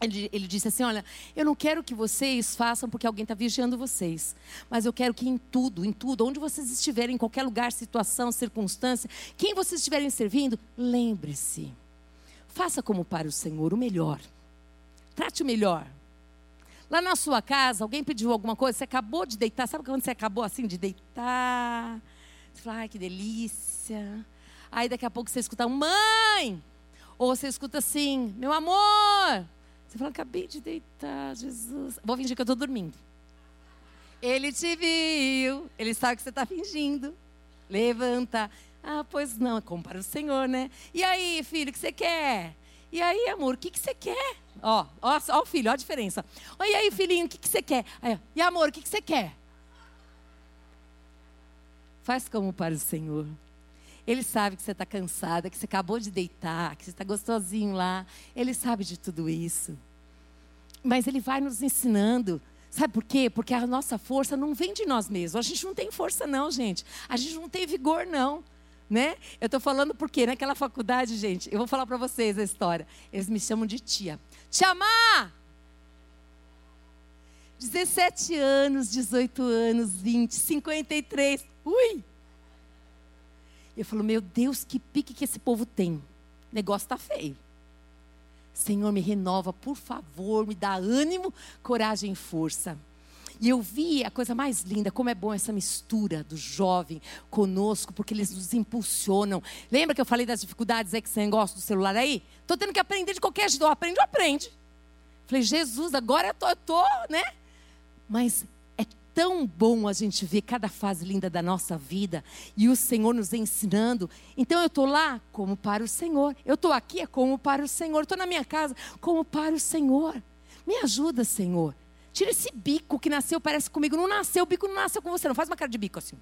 ele, ele, disse assim: Olha, eu não quero que vocês façam porque alguém está vigiando vocês, mas eu quero que em tudo, em tudo, onde vocês estiverem, em qualquer lugar, situação, circunstância, quem vocês estiverem servindo, lembre-se, faça como para o Senhor, o melhor, trate o melhor. Lá na sua casa, alguém pediu alguma coisa, você acabou de deitar, sabe quando você acabou assim de deitar? Você fala, ai que delícia. Aí daqui a pouco você escuta, mãe! Ou você escuta assim, meu amor! Você fala, acabei de deitar, Jesus. Vou fingir que eu estou dormindo. Ele te viu, ele sabe que você está fingindo. Levanta. Ah, pois não, é como para o Senhor, né? E aí, filho, o que você quer? E aí, amor, o que, que você quer? Ó, ó, ó o filho, ó a diferença. E aí, filhinho, o que, que você quer? E amor, o que, que você quer? Faz como para o Senhor. Ele sabe que você está cansada, que você acabou de deitar, que você está gostosinho lá. Ele sabe de tudo isso. Mas ele vai nos ensinando. Sabe por quê? Porque a nossa força não vem de nós mesmos. A gente não tem força, não, gente. A gente não tem vigor, não. Né? Eu estou falando porque naquela faculdade, gente, eu vou falar para vocês a história. Eles me chamam de tia. Tia Má! 17 anos, 18 anos, 20, 53. Ui! Eu falo, meu Deus, que pique que esse povo tem. O negócio está feio. Senhor, me renova, por favor, me dá ânimo, coragem e força. E eu vi a coisa mais linda, como é bom essa mistura do jovem conosco, porque eles nos impulsionam. Lembra que eu falei das dificuldades aí que você gosta do celular aí? Estou tendo que aprender de qualquer jeito. Aprende, aprende. Falei, Jesus, agora eu tô, tô, né? Mas tão bom a gente ver cada fase linda da nossa vida e o Senhor nos ensinando. Então eu estou lá como para o Senhor. Eu estou aqui é como para o Senhor. Estou na minha casa como para o Senhor. Me ajuda, Senhor. Tira esse bico que nasceu, parece comigo. Não nasceu, o bico não nasceu com você. Não faz uma cara de bico assim.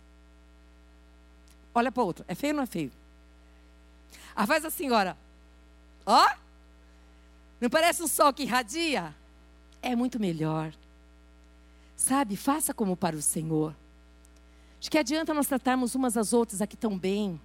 Olha para outro. É feio ou não é feio? Ah, faz assim agora. Ó. Não parece um sol que irradia? É muito melhor. Sabe, faça como para o Senhor. De que adianta nós tratarmos umas às outras aqui tão bem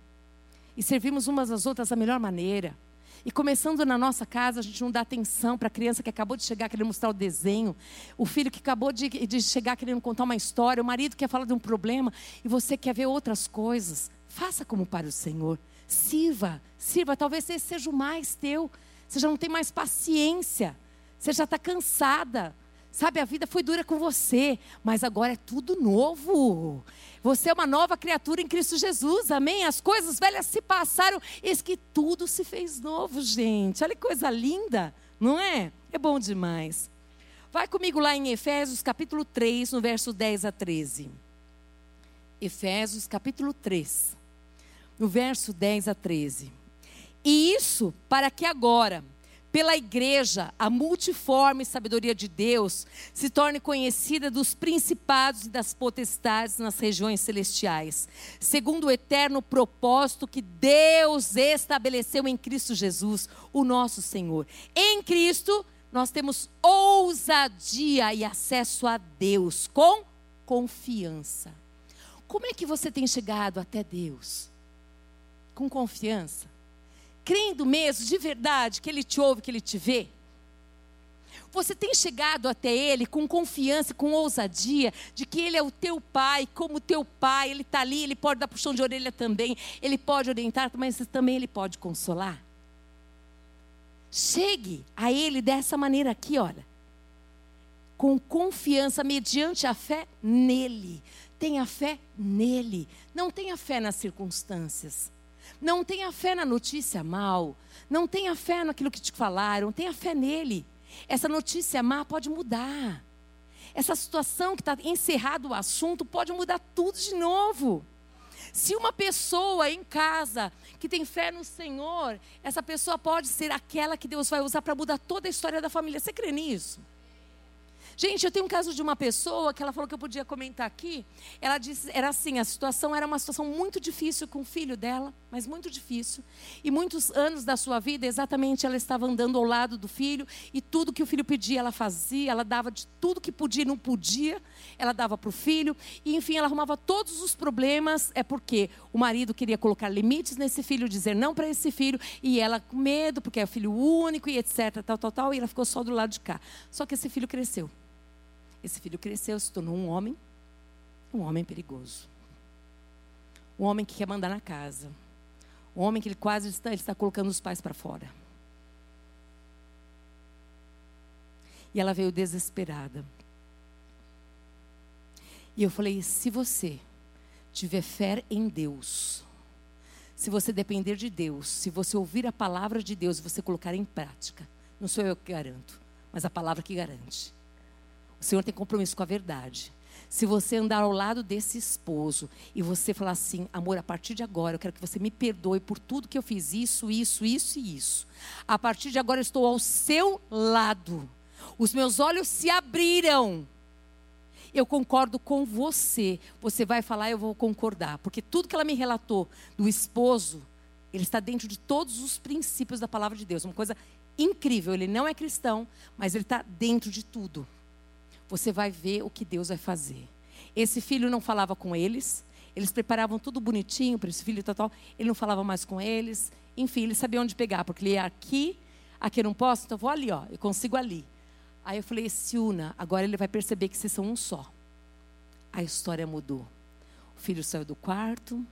e servirmos umas às outras da melhor maneira. E começando na nossa casa, a gente não dá atenção para a criança que acabou de chegar querendo mostrar o desenho, o filho que acabou de, de chegar querendo contar uma história, o marido que quer falar de um problema e você quer ver outras coisas. Faça como para o Senhor. Sirva, sirva. Talvez esse seja o mais teu. Você já não tem mais paciência. Você já está cansada. Sabe, a vida foi dura com você, mas agora é tudo novo. Você é uma nova criatura em Cristo Jesus, amém? As coisas velhas se passaram, eis que tudo se fez novo, gente. Olha que coisa linda, não é? É bom demais. Vai comigo lá em Efésios capítulo 3, no verso 10 a 13. Efésios capítulo 3, no verso 10 a 13. E isso para que agora pela igreja, a multiforme sabedoria de Deus se torne conhecida dos principados e das potestades nas regiões celestiais, segundo o eterno propósito que Deus estabeleceu em Cristo Jesus, o nosso Senhor. Em Cristo, nós temos ousadia e acesso a Deus com confiança. Como é que você tem chegado até Deus? Com confiança crendo mesmo, de verdade, que Ele te ouve, que Ele te vê? Você tem chegado até Ele com confiança, com ousadia, de que Ele é o teu Pai, como teu Pai, Ele está ali, Ele pode dar puxão de orelha também, Ele pode orientar, mas também Ele pode consolar? Chegue a Ele dessa maneira aqui, olha. Com confiança, mediante a fé nele. Tenha fé nele. Não tenha fé nas circunstâncias. Não tenha fé na notícia mal. Não tenha fé naquilo que te falaram. Tenha fé nele. Essa notícia má pode mudar. Essa situação que está encerrado o assunto pode mudar tudo de novo. Se uma pessoa em casa que tem fé no Senhor, essa pessoa pode ser aquela que Deus vai usar para mudar toda a história da família. Você crê nisso? Gente, eu tenho um caso de uma pessoa que ela falou que eu podia comentar aqui. Ela disse, era assim, a situação era uma situação muito difícil com o filho dela, mas muito difícil. E muitos anos da sua vida, exatamente, ela estava andando ao lado do filho e tudo que o filho pedia, ela fazia, ela dava de tudo que podia e não podia, ela dava para o filho. E enfim, ela arrumava todos os problemas, é porque o marido queria colocar limites nesse filho, dizer não para esse filho, e ela com medo, porque é o filho único e etc, tal, tal, tal, e ela ficou só do lado de cá. Só que esse filho cresceu. Esse filho cresceu, se tornou um homem, um homem perigoso. Um homem que quer mandar na casa. Um homem que ele quase está, ele está colocando os pais para fora. E ela veio desesperada. E eu falei: se você tiver fé em Deus, se você depender de Deus, se você ouvir a palavra de Deus e você colocar em prática, não sou eu que garanto, mas a palavra que garante. Senhor tem compromisso com a verdade. Se você andar ao lado desse esposo e você falar assim, amor, a partir de agora eu quero que você me perdoe por tudo que eu fiz, isso, isso, isso e isso. A partir de agora eu estou ao seu lado. Os meus olhos se abriram. Eu concordo com você. Você vai falar, eu vou concordar. Porque tudo que ela me relatou do esposo, ele está dentro de todos os princípios da palavra de Deus. Uma coisa incrível. Ele não é cristão, mas ele está dentro de tudo você vai ver o que Deus vai fazer. Esse filho não falava com eles, eles preparavam tudo bonitinho para esse filho tal, tal. Ele não falava mais com eles. Enfim, ele sabia onde pegar, porque ele ia aqui, aqui eu não posso, então eu vou ali, ó, eu consigo ali. Aí eu falei, se una, agora ele vai perceber que vocês são um só. A história mudou. O filho saiu do quarto,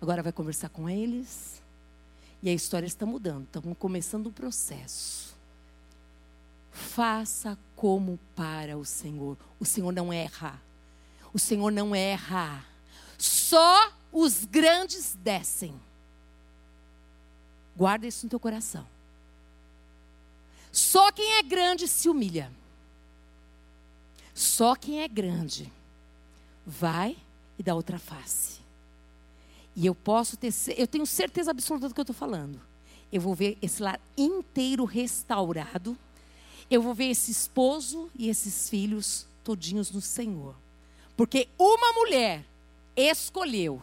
agora vai conversar com eles. E a história está mudando, estamos começando um processo. Faça como para o Senhor. O Senhor não erra. O Senhor não erra. Só os grandes descem. Guarda isso no teu coração. Só quem é grande se humilha. Só quem é grande vai e dá outra face. E eu posso ter, eu tenho certeza absoluta do que eu estou falando. Eu vou ver esse lar inteiro restaurado eu vou ver esse esposo e esses filhos todinhos no Senhor. Porque uma mulher escolheu,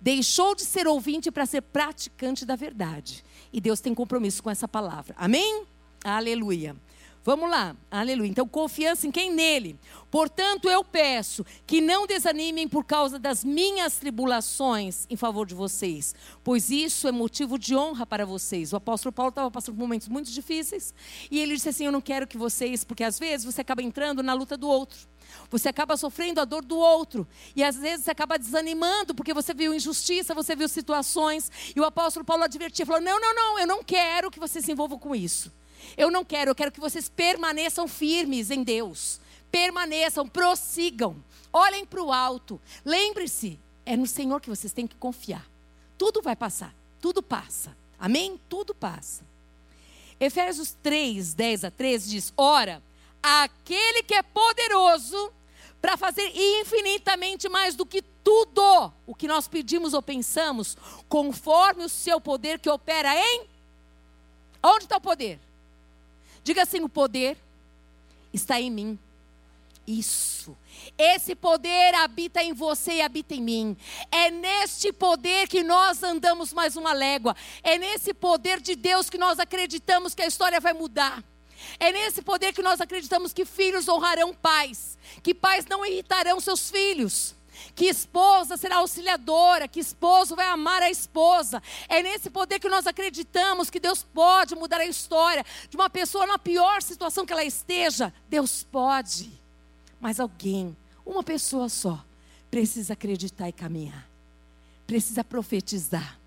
deixou de ser ouvinte para ser praticante da verdade. E Deus tem compromisso com essa palavra. Amém? Aleluia. Vamos lá, aleluia. Então, confiança em quem? Nele. Portanto, eu peço que não desanimem por causa das minhas tribulações em favor de vocês, pois isso é motivo de honra para vocês. O apóstolo Paulo estava passando por momentos muito difíceis e ele disse assim: Eu não quero que vocês, porque às vezes você acaba entrando na luta do outro. Você acaba sofrendo a dor do outro. E às vezes você acaba desanimando, porque você viu injustiça, você viu situações. E o apóstolo Paulo advertia, falou: Não, não, não, eu não quero que você se envolva com isso. Eu não quero, eu quero que vocês permaneçam firmes em Deus. Permaneçam, prossigam. Olhem para o alto. Lembre-se, é no Senhor que vocês têm que confiar. Tudo vai passar, tudo passa. Amém? Tudo passa. Efésios 3, 10 a 13 diz: Ora, aquele que é poderoso para fazer infinitamente mais do que tudo o que nós pedimos ou pensamos, conforme o seu poder que opera em. Onde está o poder? Diga assim: o poder está em mim. Isso. Esse poder habita em você e habita em mim. É neste poder que nós andamos mais uma légua. É nesse poder de Deus que nós acreditamos que a história vai mudar. É nesse poder que nós acreditamos que filhos honrarão pais, que pais não irritarão seus filhos que esposa será auxiliadora, que esposo vai amar a esposa. É nesse poder que nós acreditamos que Deus pode mudar a história de uma pessoa na pior situação que ela esteja. Deus pode. Mas alguém, uma pessoa só, precisa acreditar e caminhar. Precisa profetizar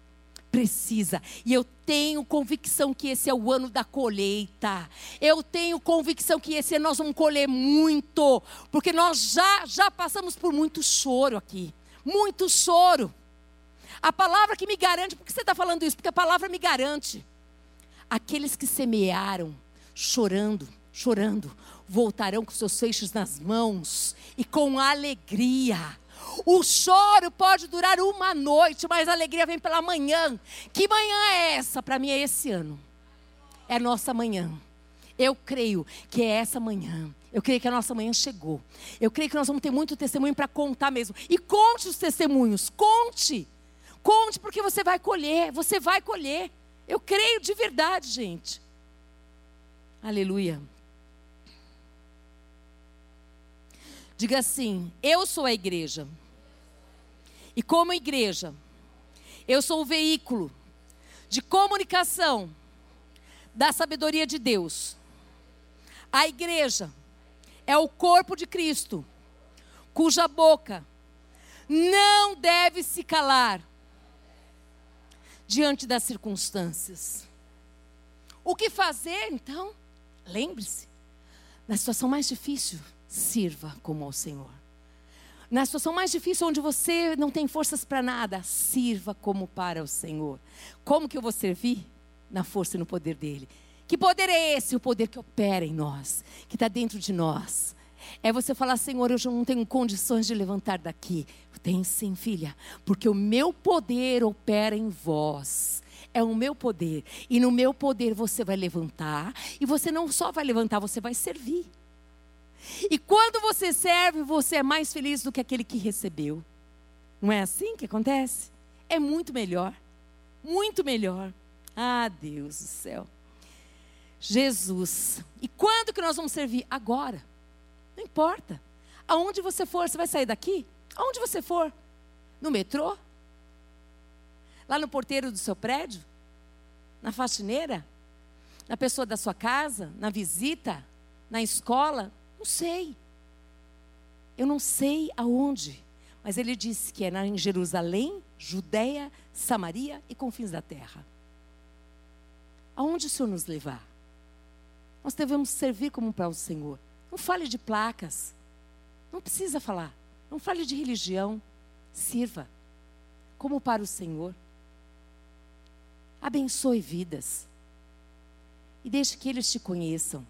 precisa. E eu tenho convicção que esse é o ano da colheita. Eu tenho convicção que esse ano nós vamos colher muito, porque nós já já passamos por muito choro aqui, muito choro. A palavra que me garante, por que você está falando isso? Porque a palavra me garante. Aqueles que semearam, chorando, chorando, voltarão com seus feixes nas mãos e com alegria o choro pode durar uma noite, mas a alegria vem pela manhã. Que manhã é essa? Para mim é esse ano. É nossa manhã. Eu creio que é essa manhã. Eu creio que a nossa manhã chegou. Eu creio que nós vamos ter muito testemunho para contar mesmo. E conte os testemunhos, conte. Conte porque você vai colher, você vai colher. Eu creio de verdade, gente. Aleluia. Diga assim: Eu sou a igreja. E como igreja, eu sou o veículo de comunicação da sabedoria de Deus. A igreja é o corpo de Cristo, cuja boca não deve se calar diante das circunstâncias. O que fazer então? Lembre-se, na situação mais difícil, sirva como ao Senhor. Na situação mais difícil, onde você não tem forças para nada, sirva como para o Senhor. Como que eu vou servir? Na força e no poder dele. Que poder é esse? O poder que opera em nós, que está dentro de nós. É você falar, Senhor, eu já não tenho condições de levantar daqui. Tem sim, filha, porque o meu poder opera em vós. É o meu poder. E no meu poder você vai levantar. E você não só vai levantar, você vai servir. E quando você serve, você é mais feliz do que aquele que recebeu. Não é assim que acontece? É muito melhor. Muito melhor. Ah, Deus do céu. Jesus. E quando que nós vamos servir? Agora. Não importa. Aonde você for, você vai sair daqui? Aonde você for? No metrô? Lá no porteiro do seu prédio? Na faxineira? Na pessoa da sua casa? Na visita? Na escola? Não sei. Eu não sei aonde. Mas ele disse que é em Jerusalém, Judéia, Samaria e confins da terra. Aonde o Senhor nos levar? Nós devemos servir como para o Senhor. Não fale de placas. Não precisa falar. Não fale de religião. Sirva como para o Senhor. Abençoe vidas. E deixe que eles te conheçam.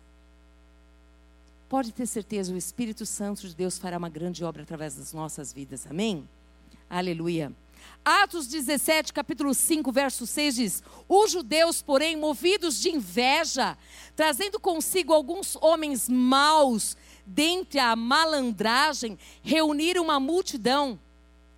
Pode ter certeza, o Espírito Santo de Deus fará uma grande obra através das nossas vidas. Amém? Aleluia. Atos 17, capítulo 5, verso 6 diz: Os judeus, porém, movidos de inveja, trazendo consigo alguns homens maus, dentre a malandragem, reuniram uma multidão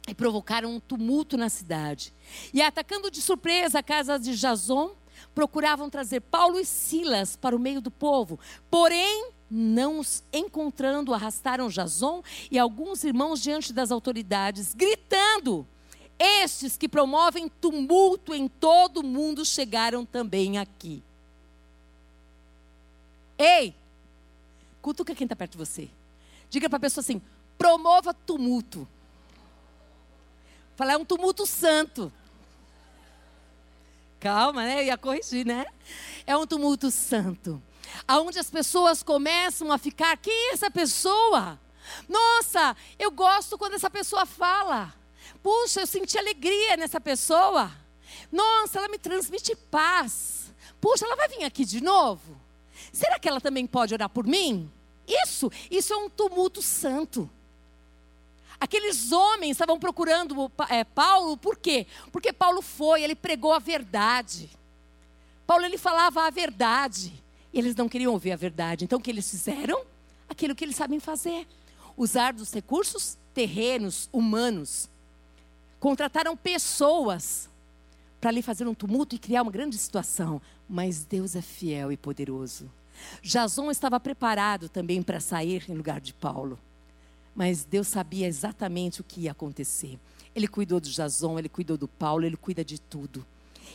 e provocaram um tumulto na cidade. E atacando de surpresa a casa de Jason, procuravam trazer Paulo e Silas para o meio do povo. Porém, não os encontrando, arrastaram Jason e alguns irmãos diante das autoridades, gritando: estes que promovem tumulto em todo o mundo chegaram também aqui. Ei, cutuca quem está perto de você. Diga para a pessoa assim: promova tumulto. Fala, é um tumulto santo. Calma, né? Eu ia corrigir, né? É um tumulto santo. Aonde as pessoas começam a ficar, quem é essa pessoa? Nossa, eu gosto quando essa pessoa fala. Puxa, eu senti alegria nessa pessoa. Nossa, ela me transmite paz. Puxa, ela vai vir aqui de novo? Será que ela também pode orar por mim? Isso, isso é um tumulto santo. Aqueles homens estavam procurando é, Paulo, por quê? Porque Paulo foi, ele pregou a verdade. Paulo ele falava a verdade. E eles não queriam ouvir a verdade. Então o que eles fizeram? Aquilo que eles sabem fazer: usar dos recursos terrenos, humanos, Contrataram pessoas para ali fazer um tumulto e criar uma grande situação. Mas Deus é fiel e poderoso. Jason estava preparado também para sair em lugar de Paulo. Mas Deus sabia exatamente o que ia acontecer. Ele cuidou do Jason, ele cuidou do Paulo, ele cuida de tudo.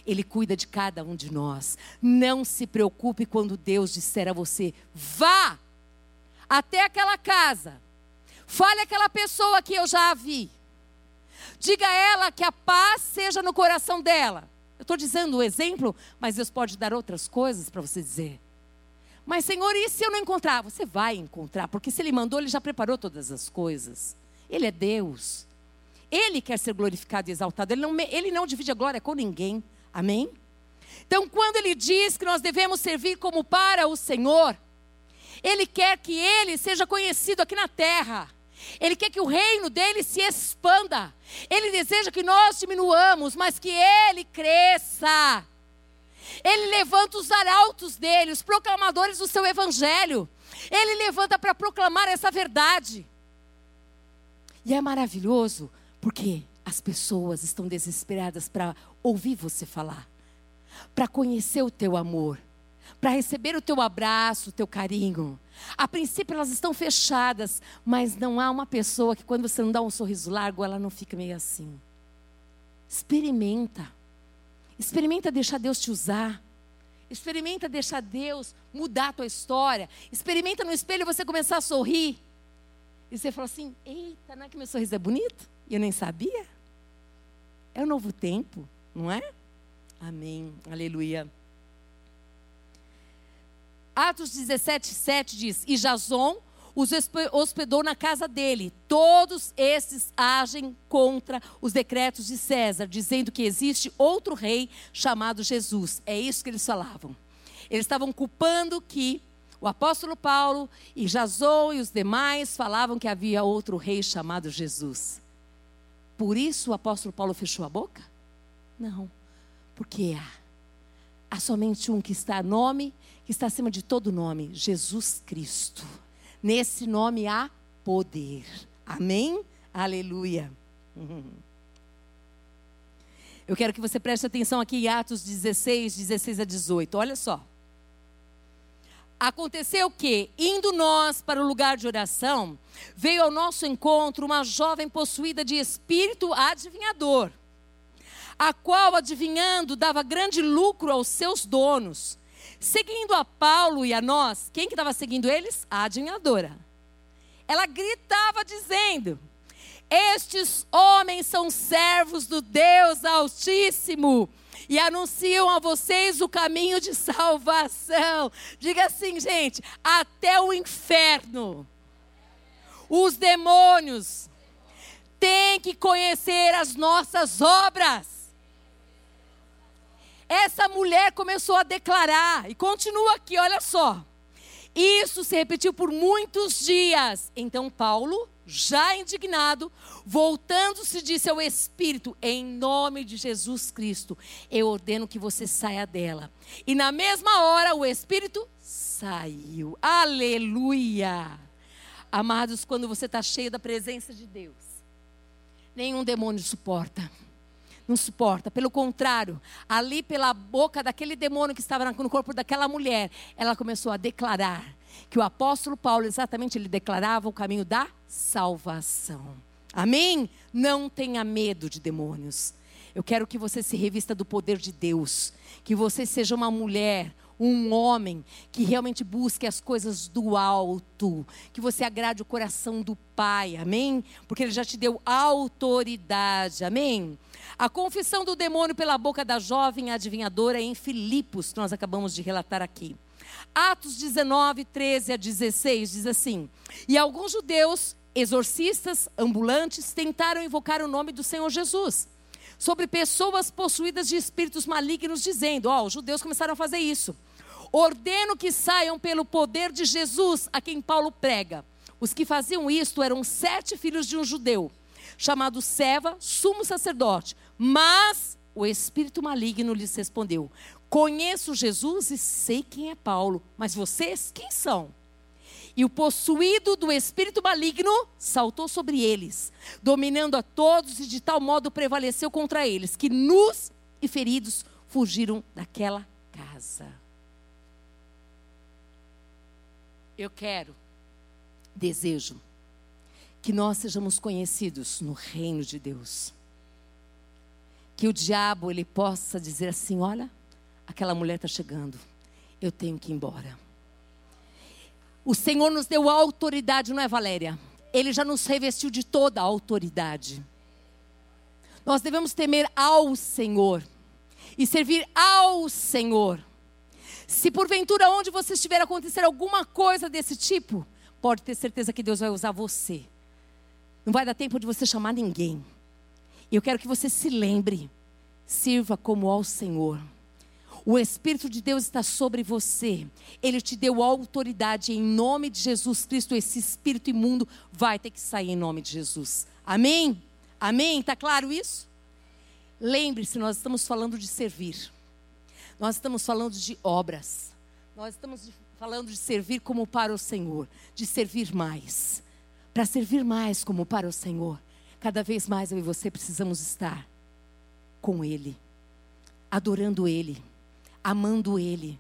Ele cuida de cada um de nós. Não se preocupe quando Deus disser a você: vá até aquela casa, fale aquela pessoa que eu já a vi. Diga a ela que a paz seja no coração dela. Eu estou dizendo o exemplo, mas Deus pode dar outras coisas para você dizer. Mas, Senhor, e se eu não encontrar? Você vai encontrar, porque se Ele mandou, Ele já preparou todas as coisas. Ele é Deus. Ele quer ser glorificado e exaltado. Ele não, ele não divide a glória com ninguém. Amém? Então, quando Ele diz que nós devemos servir como para o Senhor, Ele quer que Ele seja conhecido aqui na terra. Ele quer que o reino dele se expanda. Ele deseja que nós diminuamos, mas que ele cresça. Ele levanta os arautos dele, os proclamadores do seu evangelho. Ele levanta para proclamar essa verdade. E é maravilhoso porque as pessoas estão desesperadas para ouvir você falar, para conhecer o teu amor, para receber o teu abraço, o teu carinho. A princípio elas estão fechadas, mas não há uma pessoa que quando você não dá um sorriso largo, ela não fica meio assim. Experimenta. Experimenta deixar Deus te usar. Experimenta deixar Deus mudar a tua história. Experimenta no espelho você começar a sorrir. E você fala assim: eita, não é que meu sorriso é bonito? E eu nem sabia. É um novo tempo, não é? Amém. Aleluia. Atos 17, 7 diz: E Jason os hospedou na casa dele. Todos esses agem contra os decretos de César, dizendo que existe outro rei chamado Jesus. É isso que eles falavam. Eles estavam culpando que o apóstolo Paulo e Jason e os demais falavam que havia outro rei chamado Jesus. Por isso o apóstolo Paulo fechou a boca? Não, porque há, há somente um que está nome, que está acima de todo nome, Jesus Cristo. Nesse nome há poder. Amém? Aleluia. Eu quero que você preste atenção aqui em Atos 16, 16 a 18. Olha só. Aconteceu que, indo nós para o lugar de oração, veio ao nosso encontro uma jovem possuída de espírito adivinhador, a qual, adivinhando, dava grande lucro aos seus donos. Seguindo a Paulo e a nós, quem que estava seguindo eles? A adivinhadora. Ela gritava dizendo: Estes homens são servos do Deus Altíssimo e anunciam a vocês o caminho de salvação. Diga assim, gente, até o inferno. Os demônios têm que conhecer as nossas obras. Essa mulher começou a declarar, e continua aqui, olha só. Isso se repetiu por muitos dias. Então Paulo, já indignado, voltando-se, disse ao Espírito: Em nome de Jesus Cristo, eu ordeno que você saia dela. E na mesma hora o Espírito saiu. Aleluia! Amados, quando você está cheio da presença de Deus, nenhum demônio suporta não suporta. Pelo contrário, ali pela boca daquele demônio que estava no corpo daquela mulher, ela começou a declarar que o apóstolo Paulo, exatamente, ele declarava o caminho da salvação. Amém? Não tenha medo de demônios. Eu quero que você se revista do poder de Deus. Que você seja uma mulher, um homem que realmente busque as coisas do alto, que você agrade o coração do Pai, amém? Porque Ele já te deu autoridade, amém? A confissão do demônio pela boca da jovem adivinhadora em Filipos, que nós acabamos de relatar aqui. Atos 19, 13 a 16 diz assim: E alguns judeus, exorcistas, ambulantes, tentaram invocar o nome do Senhor Jesus sobre pessoas possuídas de espíritos malignos, dizendo: Ó, oh, os judeus começaram a fazer isso. Ordeno que saiam pelo poder de Jesus, a quem Paulo prega. Os que faziam isto eram sete filhos de um judeu, chamado Seva, sumo sacerdote. Mas o espírito maligno lhes respondeu: Conheço Jesus e sei quem é Paulo, mas vocês quem são? E o possuído do espírito maligno saltou sobre eles, dominando a todos e de tal modo prevaleceu contra eles, que nus e feridos fugiram daquela casa. Eu quero, desejo, que nós sejamos conhecidos no reino de Deus. Que o diabo ele possa dizer assim: olha, aquela mulher está chegando, eu tenho que ir embora. O Senhor nos deu autoridade, não é, Valéria? Ele já nos revestiu de toda a autoridade. Nós devemos temer ao Senhor e servir ao Senhor. Se porventura onde você estiver acontecer alguma coisa desse tipo, pode ter certeza que Deus vai usar você. Não vai dar tempo de você chamar ninguém. E eu quero que você se lembre, sirva como ao Senhor. O Espírito de Deus está sobre você. Ele te deu autoridade em nome de Jesus Cristo. Esse espírito imundo vai ter que sair em nome de Jesus. Amém? Amém? Está claro isso? Lembre-se, nós estamos falando de servir. Nós estamos falando de obras. Nós estamos falando de servir como para o Senhor, de servir mais. Para servir mais como para o Senhor, cada vez mais eu e você precisamos estar com Ele, adorando Ele, amando Ele,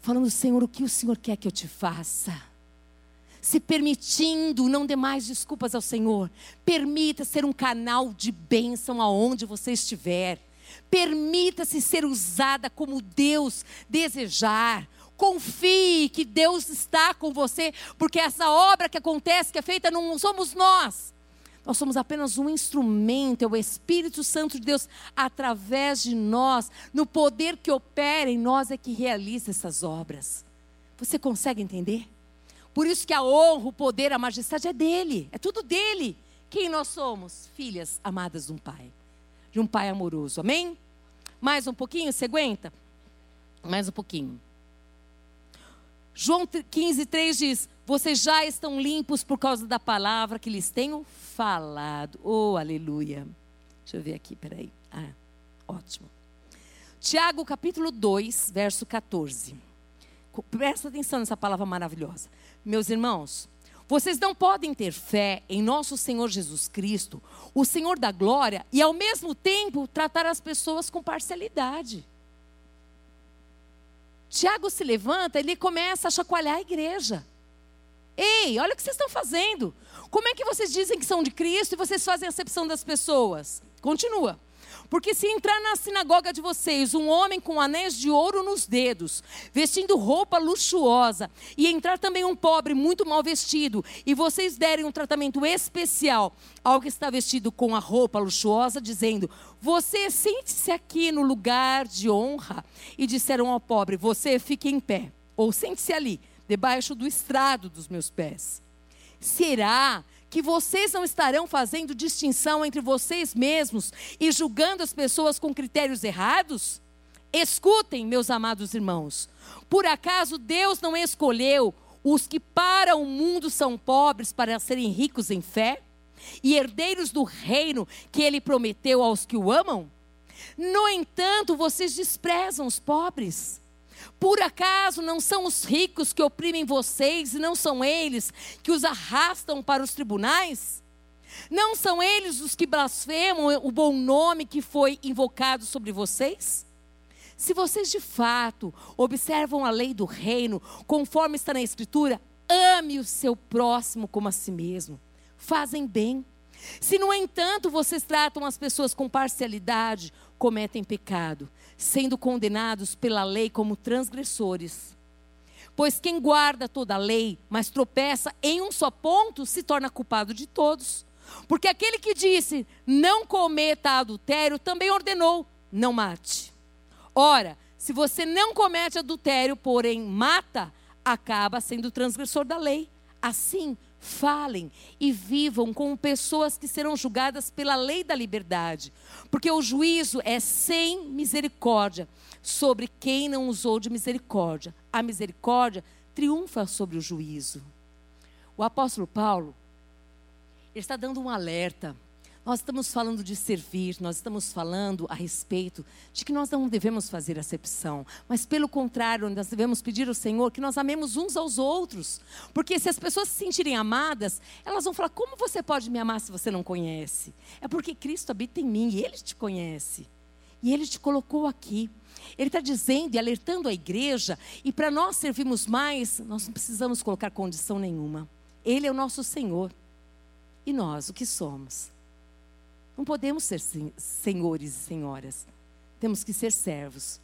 falando, Senhor, o que o Senhor quer que eu te faça? Se permitindo, não dê mais desculpas ao Senhor. Permita ser um canal de bênção aonde você estiver. Permita-se ser usada como Deus desejar. Confie que Deus está com você, porque essa obra que acontece, que é feita, não somos nós. Nós somos apenas um instrumento, é o Espírito Santo de Deus, através de nós, no poder que opera em nós, é que realiza essas obras. Você consegue entender? Por isso que a honra, o poder, a majestade é dele, é tudo dele. Quem nós somos? Filhas amadas de um pai, de um pai amoroso, amém? Mais um pouquinho, você aguenta? Mais um pouquinho. João 15, 3 diz: Vocês já estão limpos por causa da palavra que lhes tenho falado. Oh, aleluia. Deixa eu ver aqui, peraí. Ah, ótimo. Tiago capítulo 2, verso 14. Presta atenção nessa palavra maravilhosa. Meus irmãos, vocês não podem ter fé em nosso Senhor Jesus Cristo, o Senhor da glória, e ao mesmo tempo tratar as pessoas com parcialidade. Tiago se levanta, ele começa a chacoalhar a igreja. Ei, olha o que vocês estão fazendo. Como é que vocês dizem que são de Cristo e vocês fazem acepção das pessoas? Continua. Porque se entrar na sinagoga de vocês um homem com anéis de ouro nos dedos, vestindo roupa luxuosa, e entrar também um pobre muito mal vestido, e vocês derem um tratamento especial ao que está vestido com a roupa luxuosa, dizendo: Você sente-se aqui no lugar de honra, e disseram ao pobre: Você fique em pé, ou sente-se ali, debaixo do estrado dos meus pés. Será que vocês não estarão fazendo distinção entre vocês mesmos e julgando as pessoas com critérios errados? Escutem, meus amados irmãos. Por acaso Deus não escolheu os que para o mundo são pobres para serem ricos em fé e herdeiros do reino que ele prometeu aos que o amam? No entanto, vocês desprezam os pobres. Por acaso não são os ricos que oprimem vocês e não são eles que os arrastam para os tribunais? Não são eles os que blasfemam o bom nome que foi invocado sobre vocês? Se vocês de fato observam a lei do reino, conforme está na Escritura, ame o seu próximo como a si mesmo. Fazem bem. Se, no entanto, vocês tratam as pessoas com parcialidade, cometem pecado sendo condenados pela lei como transgressores. Pois quem guarda toda a lei, mas tropeça em um só ponto, se torna culpado de todos. Porque aquele que disse, não cometa adultério, também ordenou, não mate. Ora, se você não comete adultério, porém mata, acaba sendo transgressor da lei. Assim, falem e vivam como pessoas que serão julgadas pela lei da liberdade, porque o juízo é sem misericórdia sobre quem não usou de misericórdia. A misericórdia triunfa sobre o juízo. O apóstolo Paulo está dando um alerta nós estamos falando de servir, nós estamos falando a respeito de que nós não devemos fazer acepção, mas pelo contrário, nós devemos pedir ao Senhor que nós amemos uns aos outros. Porque se as pessoas se sentirem amadas, elas vão falar: como você pode me amar se você não conhece? É porque Cristo habita em mim e Ele te conhece. E Ele te colocou aqui. Ele está dizendo e alertando a igreja, e para nós servirmos mais, nós não precisamos colocar condição nenhuma. Ele é o nosso Senhor. E nós, o que somos? Não podemos ser senhores e senhoras. Temos que ser servos.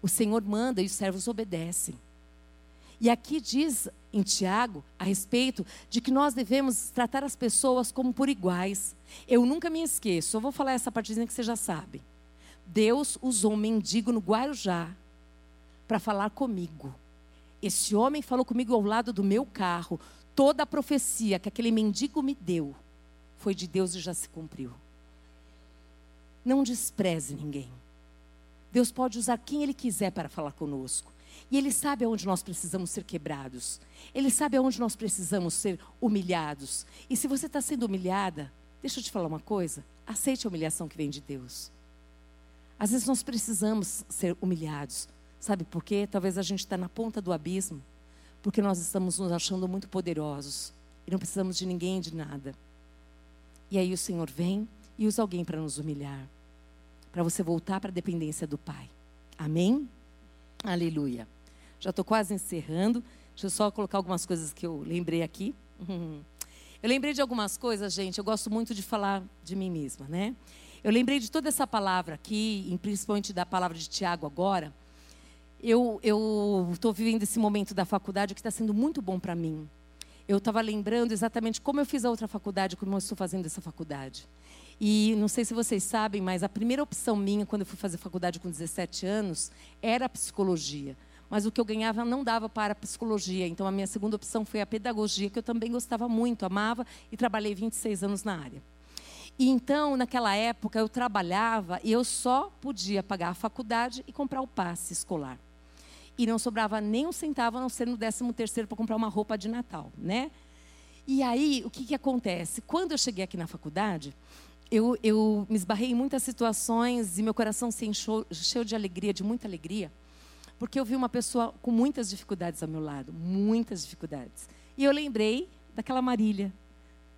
O Senhor manda e os servos obedecem. E aqui diz em Tiago a respeito de que nós devemos tratar as pessoas como por iguais. Eu nunca me esqueço, eu vou falar essa partezinha que você já sabe. Deus usou um mendigo no Guarujá para falar comigo. Esse homem falou comigo ao lado do meu carro. Toda a profecia que aquele mendigo me deu foi de Deus e já se cumpriu. Não despreze ninguém. Deus pode usar quem Ele quiser para falar conosco. E Ele sabe aonde nós precisamos ser quebrados. Ele sabe aonde nós precisamos ser humilhados. E se você está sendo humilhada, deixa eu te falar uma coisa: aceite a humilhação que vem de Deus. Às vezes nós precisamos ser humilhados. Sabe por quê? Talvez a gente está na ponta do abismo, porque nós estamos nos achando muito poderosos e não precisamos de ninguém de nada. E aí o Senhor vem e usa alguém para nos humilhar, para você voltar para a dependência do Pai. Amém? Aleluia. Já estou quase encerrando. Deixa eu só colocar algumas coisas que eu lembrei aqui. Eu lembrei de algumas coisas, gente. Eu gosto muito de falar de mim mesma, né? Eu lembrei de toda essa palavra aqui, principalmente da palavra de Tiago agora. Eu estou vivendo esse momento da faculdade que está sendo muito bom para mim. Eu estava lembrando exatamente como eu fiz a outra faculdade, como eu estou fazendo essa faculdade. E não sei se vocês sabem, mas a primeira opção minha, quando eu fui fazer faculdade com 17 anos, era psicologia. Mas o que eu ganhava não dava para a psicologia. Então, a minha segunda opção foi a pedagogia, que eu também gostava muito, amava, e trabalhei 26 anos na área. E então, naquela época, eu trabalhava e eu só podia pagar a faculdade e comprar o passe escolar. E não sobrava nem um centavo, a não ser no 13 terceiro para comprar uma roupa de Natal, né? E aí, o que, que acontece? Quando eu cheguei aqui na faculdade, eu, eu me esbarrei em muitas situações e meu coração se encheu, encheu de alegria, de muita alegria, porque eu vi uma pessoa com muitas dificuldades ao meu lado, muitas dificuldades. E eu lembrei daquela Marília,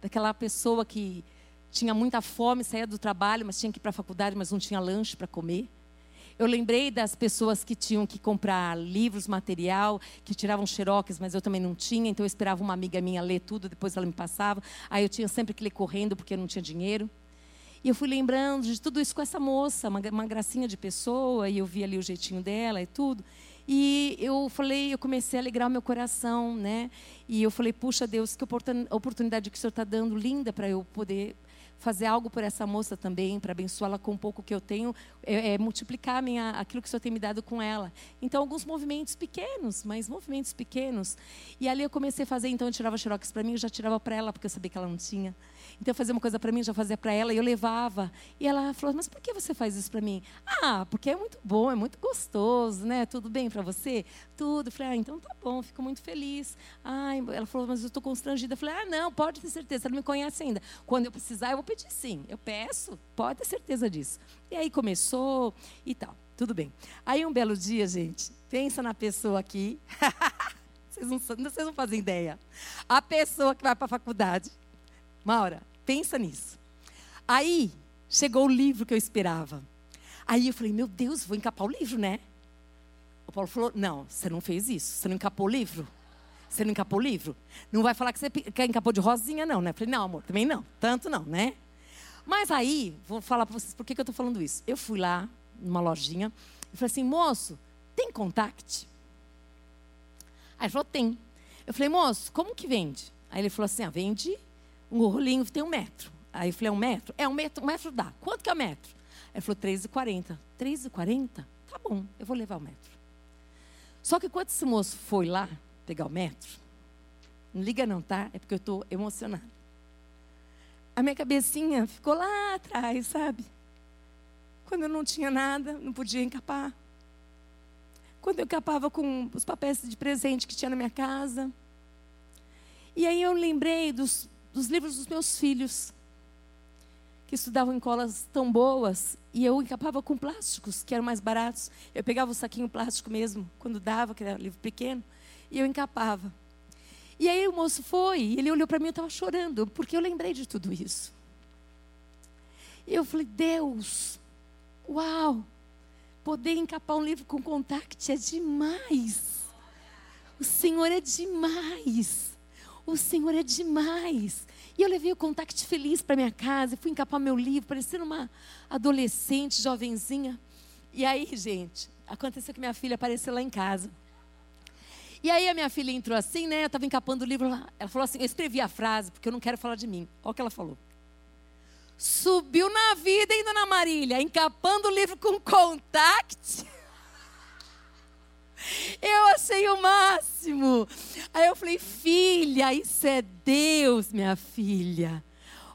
daquela pessoa que tinha muita fome, saía do trabalho, mas tinha que ir para a faculdade, mas não tinha lanche para comer. Eu lembrei das pessoas que tinham que comprar livros, material, que tiravam xerox, mas eu também não tinha, então eu esperava uma amiga minha ler tudo, depois ela me passava. Aí eu tinha sempre que ler correndo porque eu não tinha dinheiro. E eu fui lembrando de tudo isso com essa moça, uma, uma gracinha de pessoa, e eu vi ali o jeitinho dela e tudo. E eu falei, eu comecei a alegrar o meu coração, né? E eu falei, puxa Deus, que oportunidade que o Senhor está dando, linda, para eu poder fazer algo por essa moça também, para abençoá-la com um pouco que eu tenho, é, é multiplicar minha, aquilo que o Senhor tem me dado com ela. Então, alguns movimentos pequenos, mas movimentos pequenos. E ali eu comecei a fazer, então eu tirava xerox para mim, eu já tirava para ela, porque eu sabia que ela não tinha. Então eu fazia uma coisa para mim, já fazia para ela, e eu levava. E ela falou: Mas por que você faz isso para mim? Ah, porque é muito bom, é muito gostoso, né? Tudo bem para você? Tudo. Eu falei: Ah, então tá bom, fico muito feliz. Ah, ela falou: Mas eu estou constrangida. Eu falei: Ah, não, pode ter certeza, você não me conhece ainda. Quando eu precisar, eu vou pedir sim. Eu peço, pode ter certeza disso. E aí começou e tal. Tudo bem. Aí um belo dia, gente, pensa na pessoa aqui. vocês, não, vocês não fazem ideia. A pessoa que vai para a faculdade. Maura, Pensa nisso. Aí chegou o livro que eu esperava. Aí eu falei, meu Deus, vou encapar o livro, né? O Paulo falou, não, você não fez isso. Você não encapou o livro? Você não encapou o livro? Não vai falar que você encapou de rosinha, não, né? Eu falei, não, amor, também não. Tanto não, né? Mas aí, vou falar para vocês por que, que eu estou falando isso. Eu fui lá, numa lojinha, e falei assim, moço, tem contact? Aí ele falou, tem. Eu falei, moço, como que vende? Aí ele falou assim, ah, vende um rolinho tem um metro. Aí eu falei, é um metro? É, um metro, um metro dá. Quanto que é o metro? Ele falou, 3,40. 3,40? Tá bom, eu vou levar o metro. Só que quando esse moço foi lá pegar o metro, não liga não, tá? É porque eu estou emocionada. A minha cabecinha ficou lá atrás, sabe? Quando eu não tinha nada, não podia encapar. Quando eu encapava com os papéis de presente que tinha na minha casa. E aí eu lembrei dos dos livros dos meus filhos, que estudavam em colas tão boas, e eu encapava com plásticos, que eram mais baratos. Eu pegava o saquinho plástico mesmo, quando dava, que era livro pequeno, e eu encapava. E aí o moço foi, e ele olhou para mim e estava chorando, porque eu lembrei de tudo isso. E eu falei, Deus, uau, poder encapar um livro com contact é demais. O Senhor é demais. O Senhor é demais. E eu levei o contact feliz para minha casa, fui encapar meu livro, parecendo uma adolescente, jovenzinha. E aí, gente, aconteceu que minha filha apareceu lá em casa. E aí a minha filha entrou assim, né? Eu estava encapando o livro lá. Ela falou assim: eu escrevi a frase porque eu não quero falar de mim. Olha o que ela falou. Subiu na vida, hein, dona Marília? Encapando o livro com contact. Eu achei o máximo. Aí eu falei, filha, isso é Deus, minha filha.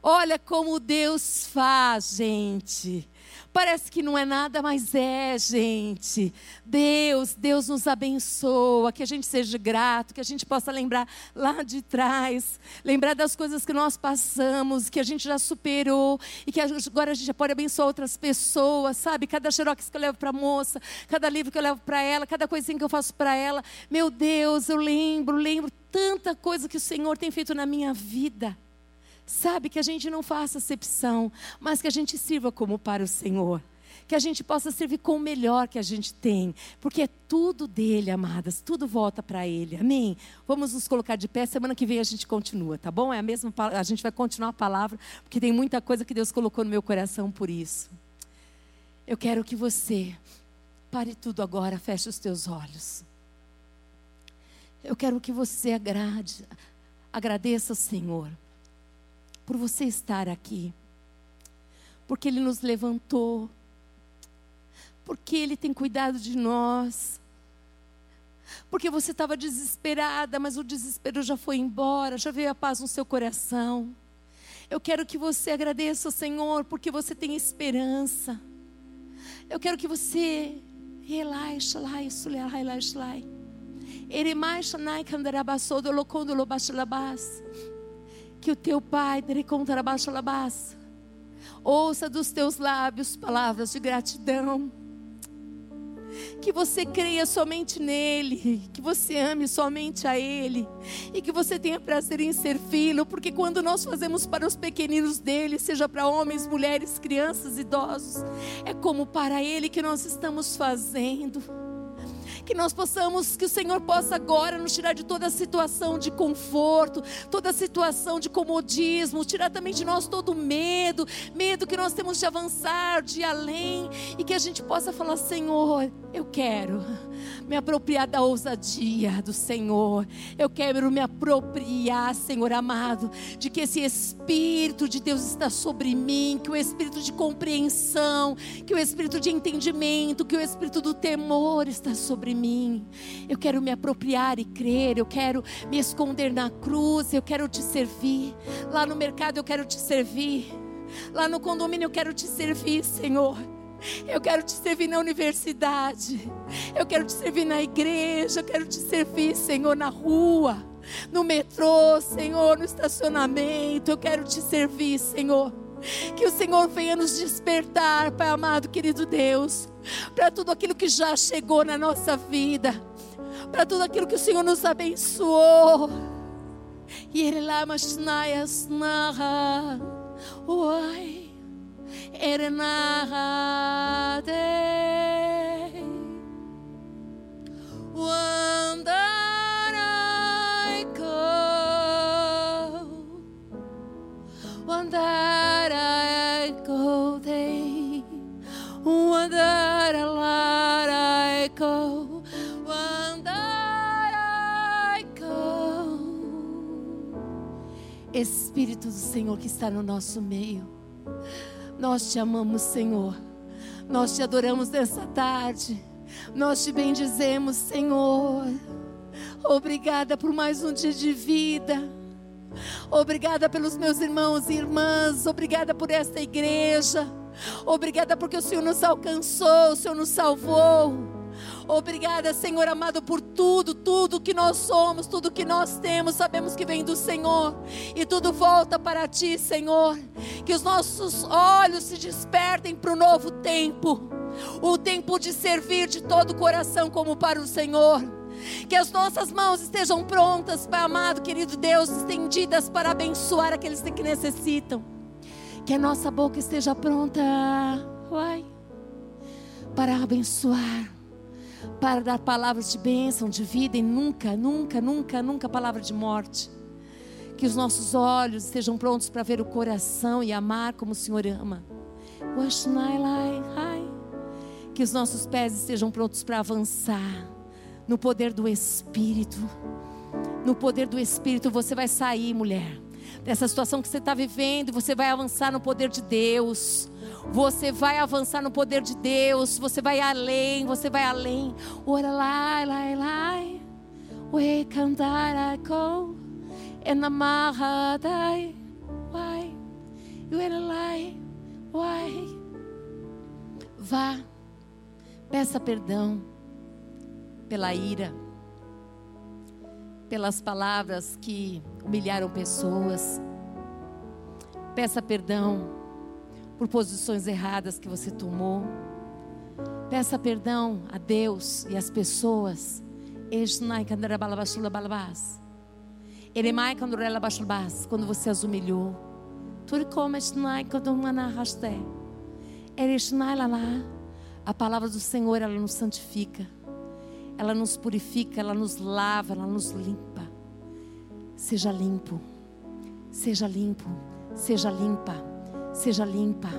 Olha como Deus faz, gente. Parece que não é nada, mas é, gente. Deus, Deus nos abençoa, que a gente seja grato, que a gente possa lembrar lá de trás, lembrar das coisas que nós passamos, que a gente já superou e que agora a gente já pode abençoar outras pessoas, sabe? Cada xerox que eu levo para a moça, cada livro que eu levo para ela, cada coisinha que eu faço para ela. Meu Deus, eu lembro, lembro tanta coisa que o Senhor tem feito na minha vida. Sabe, que a gente não faça acepção, mas que a gente sirva como para o Senhor. Que a gente possa servir com o melhor que a gente tem, porque é tudo dele, amadas, tudo volta para ele. Amém? Vamos nos colocar de pé, semana que vem a gente continua, tá bom? É a mesma a gente vai continuar a palavra, porque tem muita coisa que Deus colocou no meu coração por isso. Eu quero que você pare tudo agora, feche os teus olhos. Eu quero que você agrade, agradeça ao Senhor por você estar aqui, porque Ele nos levantou, porque Ele tem cuidado de nós, porque você estava desesperada, mas o desespero já foi embora, já veio a paz no seu coração. Eu quero que você agradeça ao Senhor, porque você tem esperança. Eu quero que você relaxe lá, isso, relaxe lá. Locondo que o teu Pai ouça dos teus lábios palavras de gratidão. Que você creia somente nele, que você ame somente a ele e que você tenha prazer em servi-lo, porque quando nós fazemos para os pequeninos dele, seja para homens, mulheres, crianças, idosos, é como para ele que nós estamos fazendo que nós possamos, que o Senhor possa agora nos tirar de toda situação de conforto, toda situação de comodismo, tirar também de nós todo medo, medo que nós temos de avançar, de ir além, e que a gente possa falar: Senhor, eu quero me apropriar da ousadia do Senhor. Eu quero me apropriar, Senhor amado, de que esse Espírito de Deus está sobre mim, que o Espírito de compreensão, que o Espírito de entendimento, que o Espírito do temor está sobre mim. Eu quero me apropriar e crer, eu quero me esconder na cruz, eu quero te servir. Lá no mercado eu quero te servir. Lá no condomínio eu quero te servir, Senhor. Eu quero te servir na universidade. Eu quero te servir na igreja. Eu quero te servir, Senhor, na rua, no metrô, Senhor, no estacionamento. Eu quero te servir, Senhor. Que o Senhor venha nos despertar, Pai amado, querido Deus, para tudo aquilo que já chegou na nossa vida, para tudo aquilo que o Senhor nos abençoou. E Ele lá, mas narra, oi. Ernahade One Espírito do Senhor que está no nosso meio nós te amamos, Senhor. Nós te adoramos nessa tarde. Nós te bendizemos, Senhor. Obrigada por mais um dia de vida. Obrigada pelos meus irmãos e irmãs. Obrigada por esta igreja. Obrigada porque o Senhor nos alcançou, o Senhor nos salvou. Obrigada, Senhor amado, por tudo, tudo que nós somos, tudo que nós temos, sabemos que vem do Senhor e tudo volta para Ti, Senhor. Que os nossos olhos se despertem para o novo tempo, o tempo de servir de todo o coração como para o Senhor. Que as nossas mãos estejam prontas, Pai amado, querido Deus, estendidas para abençoar aqueles que necessitam. Que a nossa boca esteja pronta, Pai, para abençoar para dar palavras de bênção, de vida e nunca, nunca, nunca, nunca palavra de morte. Que os nossos olhos estejam prontos para ver o coração e amar como o Senhor ama. Que os nossos pés estejam prontos para avançar no poder do Espírito. No poder do Espírito você vai sair, mulher, dessa situação que você está vivendo, você vai avançar no poder de Deus. Você vai avançar no poder de Deus. Você vai além, você vai além. Ora lá, lá, lá. We cantar com enamarradai. Why? You era lá. Why? Vá, peça perdão pela ira, pelas palavras que humilharam pessoas. Peça perdão por posições erradas que você tomou. Peça perdão a Deus e às pessoas. Quando você as humilhou. A palavra do Senhor, ela nos santifica. Ela nos purifica, ela nos lava, ela nos limpa. Seja limpo. Seja limpo. Seja limpa. Seja limpa.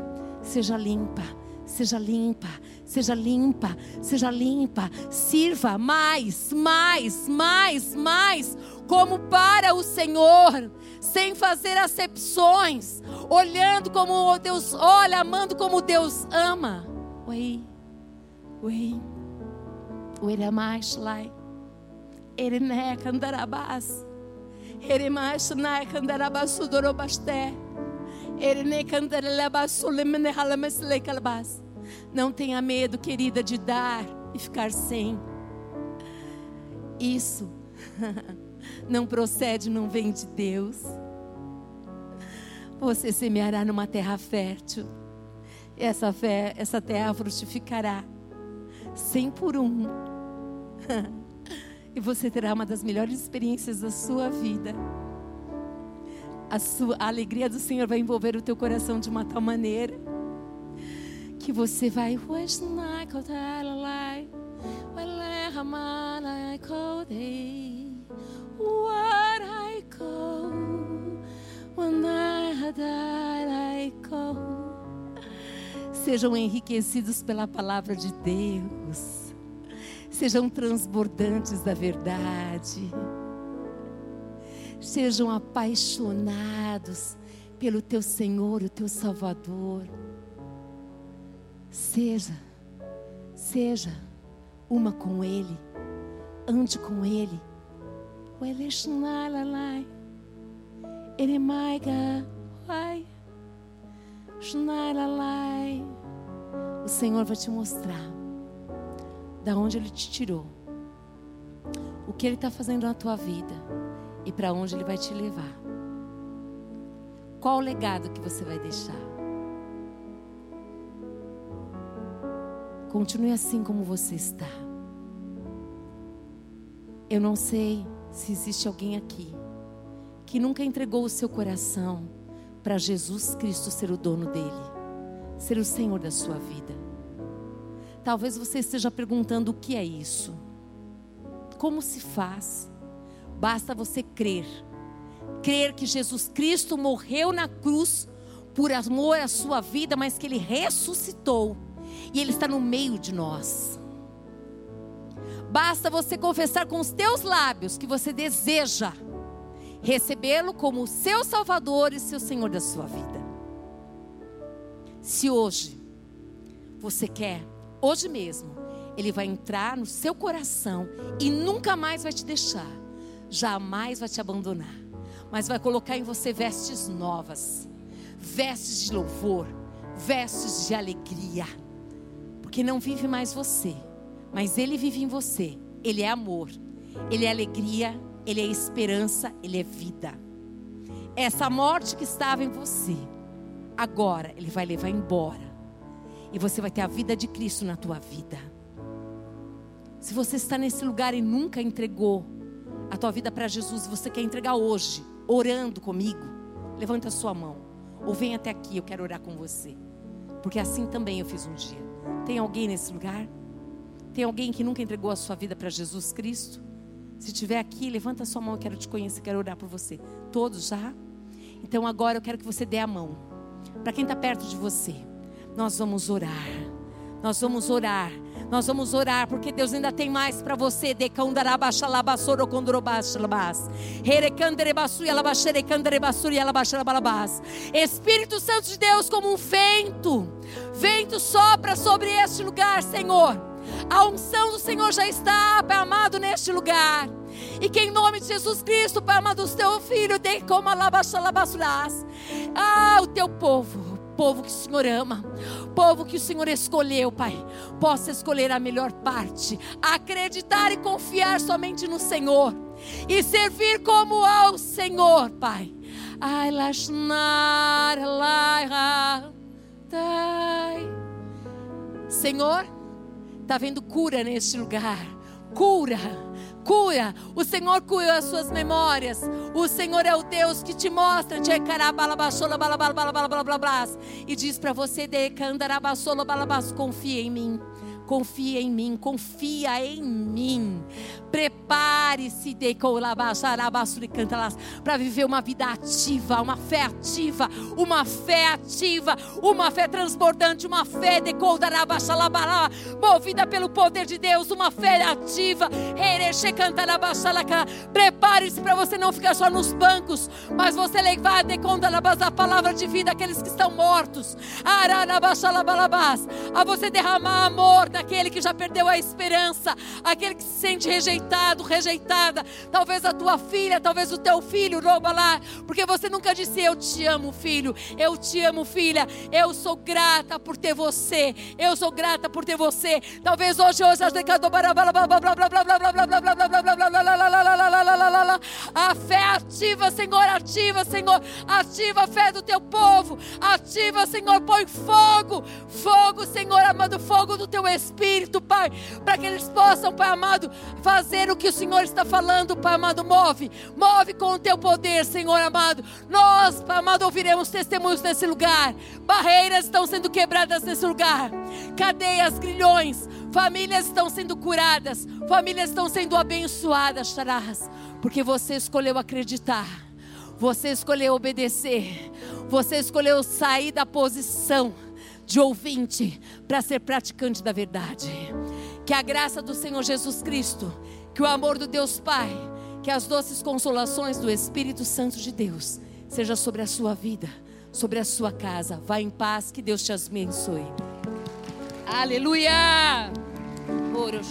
Seja limpa. Seja limpa, seja limpa, seja limpa. Sirva mais, mais, mais, mais, como para o Senhor, sem fazer acepções, olhando como Deus olha, amando como Deus ama. Oi, oi, oi, mais lá. Ele né candarabás. Ele mais né candarabás dorobasté. Não tenha medo, querida, de dar e ficar sem. Isso não procede, não vem de Deus. Você semeará numa terra fértil. Essa, fé, essa terra frutificará cem por um. e você terá uma das melhores experiências da sua vida. A, sua, a alegria do Senhor vai envolver o teu coração de uma tal maneira que você vai Sejam enriquecidos pela palavra de Deus. Sejam transbordantes da verdade sejam apaixonados pelo teu Senhor, o teu Salvador. Seja, seja uma com Ele, ande com Ele. O Senhor vai te mostrar da onde Ele te tirou, o que Ele está fazendo na tua vida e para onde Ele vai te levar. Qual o legado que você vai deixar? Continue assim como você está. Eu não sei se existe alguém aqui que nunca entregou o seu coração para Jesus Cristo ser o dono dele, ser o Senhor da sua vida. Talvez você esteja perguntando o que é isso. Como se faz? Basta você crer. Crer que Jesus Cristo morreu na cruz por amor à sua vida, mas que ele ressuscitou e ele está no meio de nós. Basta você confessar com os teus lábios que você deseja recebê-lo como o seu Salvador e seu Senhor da sua vida. Se hoje você quer, hoje mesmo, ele vai entrar no seu coração e nunca mais vai te deixar jamais vai te abandonar, mas vai colocar em você vestes novas, vestes de louvor, vestes de alegria, porque não vive mais você, mas Ele vive em você. Ele é amor, Ele é alegria, Ele é esperança, Ele é vida. Essa morte que estava em você, agora Ele vai levar embora, e você vai ter a vida de Cristo na tua vida. Se você está nesse lugar e nunca entregou a tua vida para Jesus você quer entregar hoje, orando comigo, levanta a sua mão. Ou vem até aqui, eu quero orar com você. Porque assim também eu fiz um dia. Tem alguém nesse lugar? Tem alguém que nunca entregou a sua vida para Jesus Cristo? Se tiver aqui, levanta a sua mão, eu quero te conhecer, quero orar por você. Todos já? Então agora eu quero que você dê a mão. Para quem está perto de você, nós vamos orar. Nós vamos orar. Nós vamos orar, porque Deus ainda tem mais para você. Espírito Santo de Deus, como um vento, vento sopra sobre este lugar, Senhor. A unção do Senhor já está, Pai amado, neste lugar. E que em nome de Jesus Cristo, Pai amado, o teu filho, de como Ah, o teu povo povo que o Senhor ama, povo que o Senhor escolheu, Pai, possa escolher a melhor parte, acreditar e confiar somente no Senhor e servir como ao Senhor, Pai. Ai, lashnar, Senhor, está vendo cura neste lugar. Cura, cura. O Senhor cura as suas memórias. O Senhor é o Deus que te mostra e diz para você confia em mim. Confia em mim, confia em mim. Prepare-se para viver uma vida ativa, uma fé ativa, uma fé ativa, uma fé transbordante, uma fé de movida pelo poder de Deus, uma fé ativa. Prepare-se para você não ficar só nos bancos, mas você levar a palavra de vida àqueles que estão mortos. A você derramar amor daquele que já perdeu a esperança, aquele que se sente rejeitado, rejeitada. Talvez a tua filha, talvez o teu filho, rouba lá, porque você nunca disse: Eu te amo, filho, eu te amo, filha, eu sou grata por ter você, eu sou grata por ter você. Talvez hoje, hoje, a fé ativa, Senhor, ativa, Senhor, ativa a fé do teu povo, ativa, Senhor, põe fogo, fogo, Senhor amado, fogo do teu espírito Espírito, Pai, para que eles possam, Pai amado, fazer o que o Senhor está falando, Pai amado. Move, move com o teu poder, Senhor amado. Nós, Pai amado, ouviremos testemunhos nesse lugar. Barreiras estão sendo quebradas nesse lugar, cadeias, grilhões, famílias estão sendo curadas, famílias estão sendo abençoadas, charás, porque você escolheu acreditar. Você escolheu obedecer. Você escolheu sair da posição de ouvinte para ser praticante da verdade. Que a graça do Senhor Jesus Cristo, que o amor do Deus Pai, que as doces consolações do Espírito Santo de Deus seja sobre a sua vida, sobre a sua casa. Vá em paz, que Deus te abençoe. Aleluia! Oro,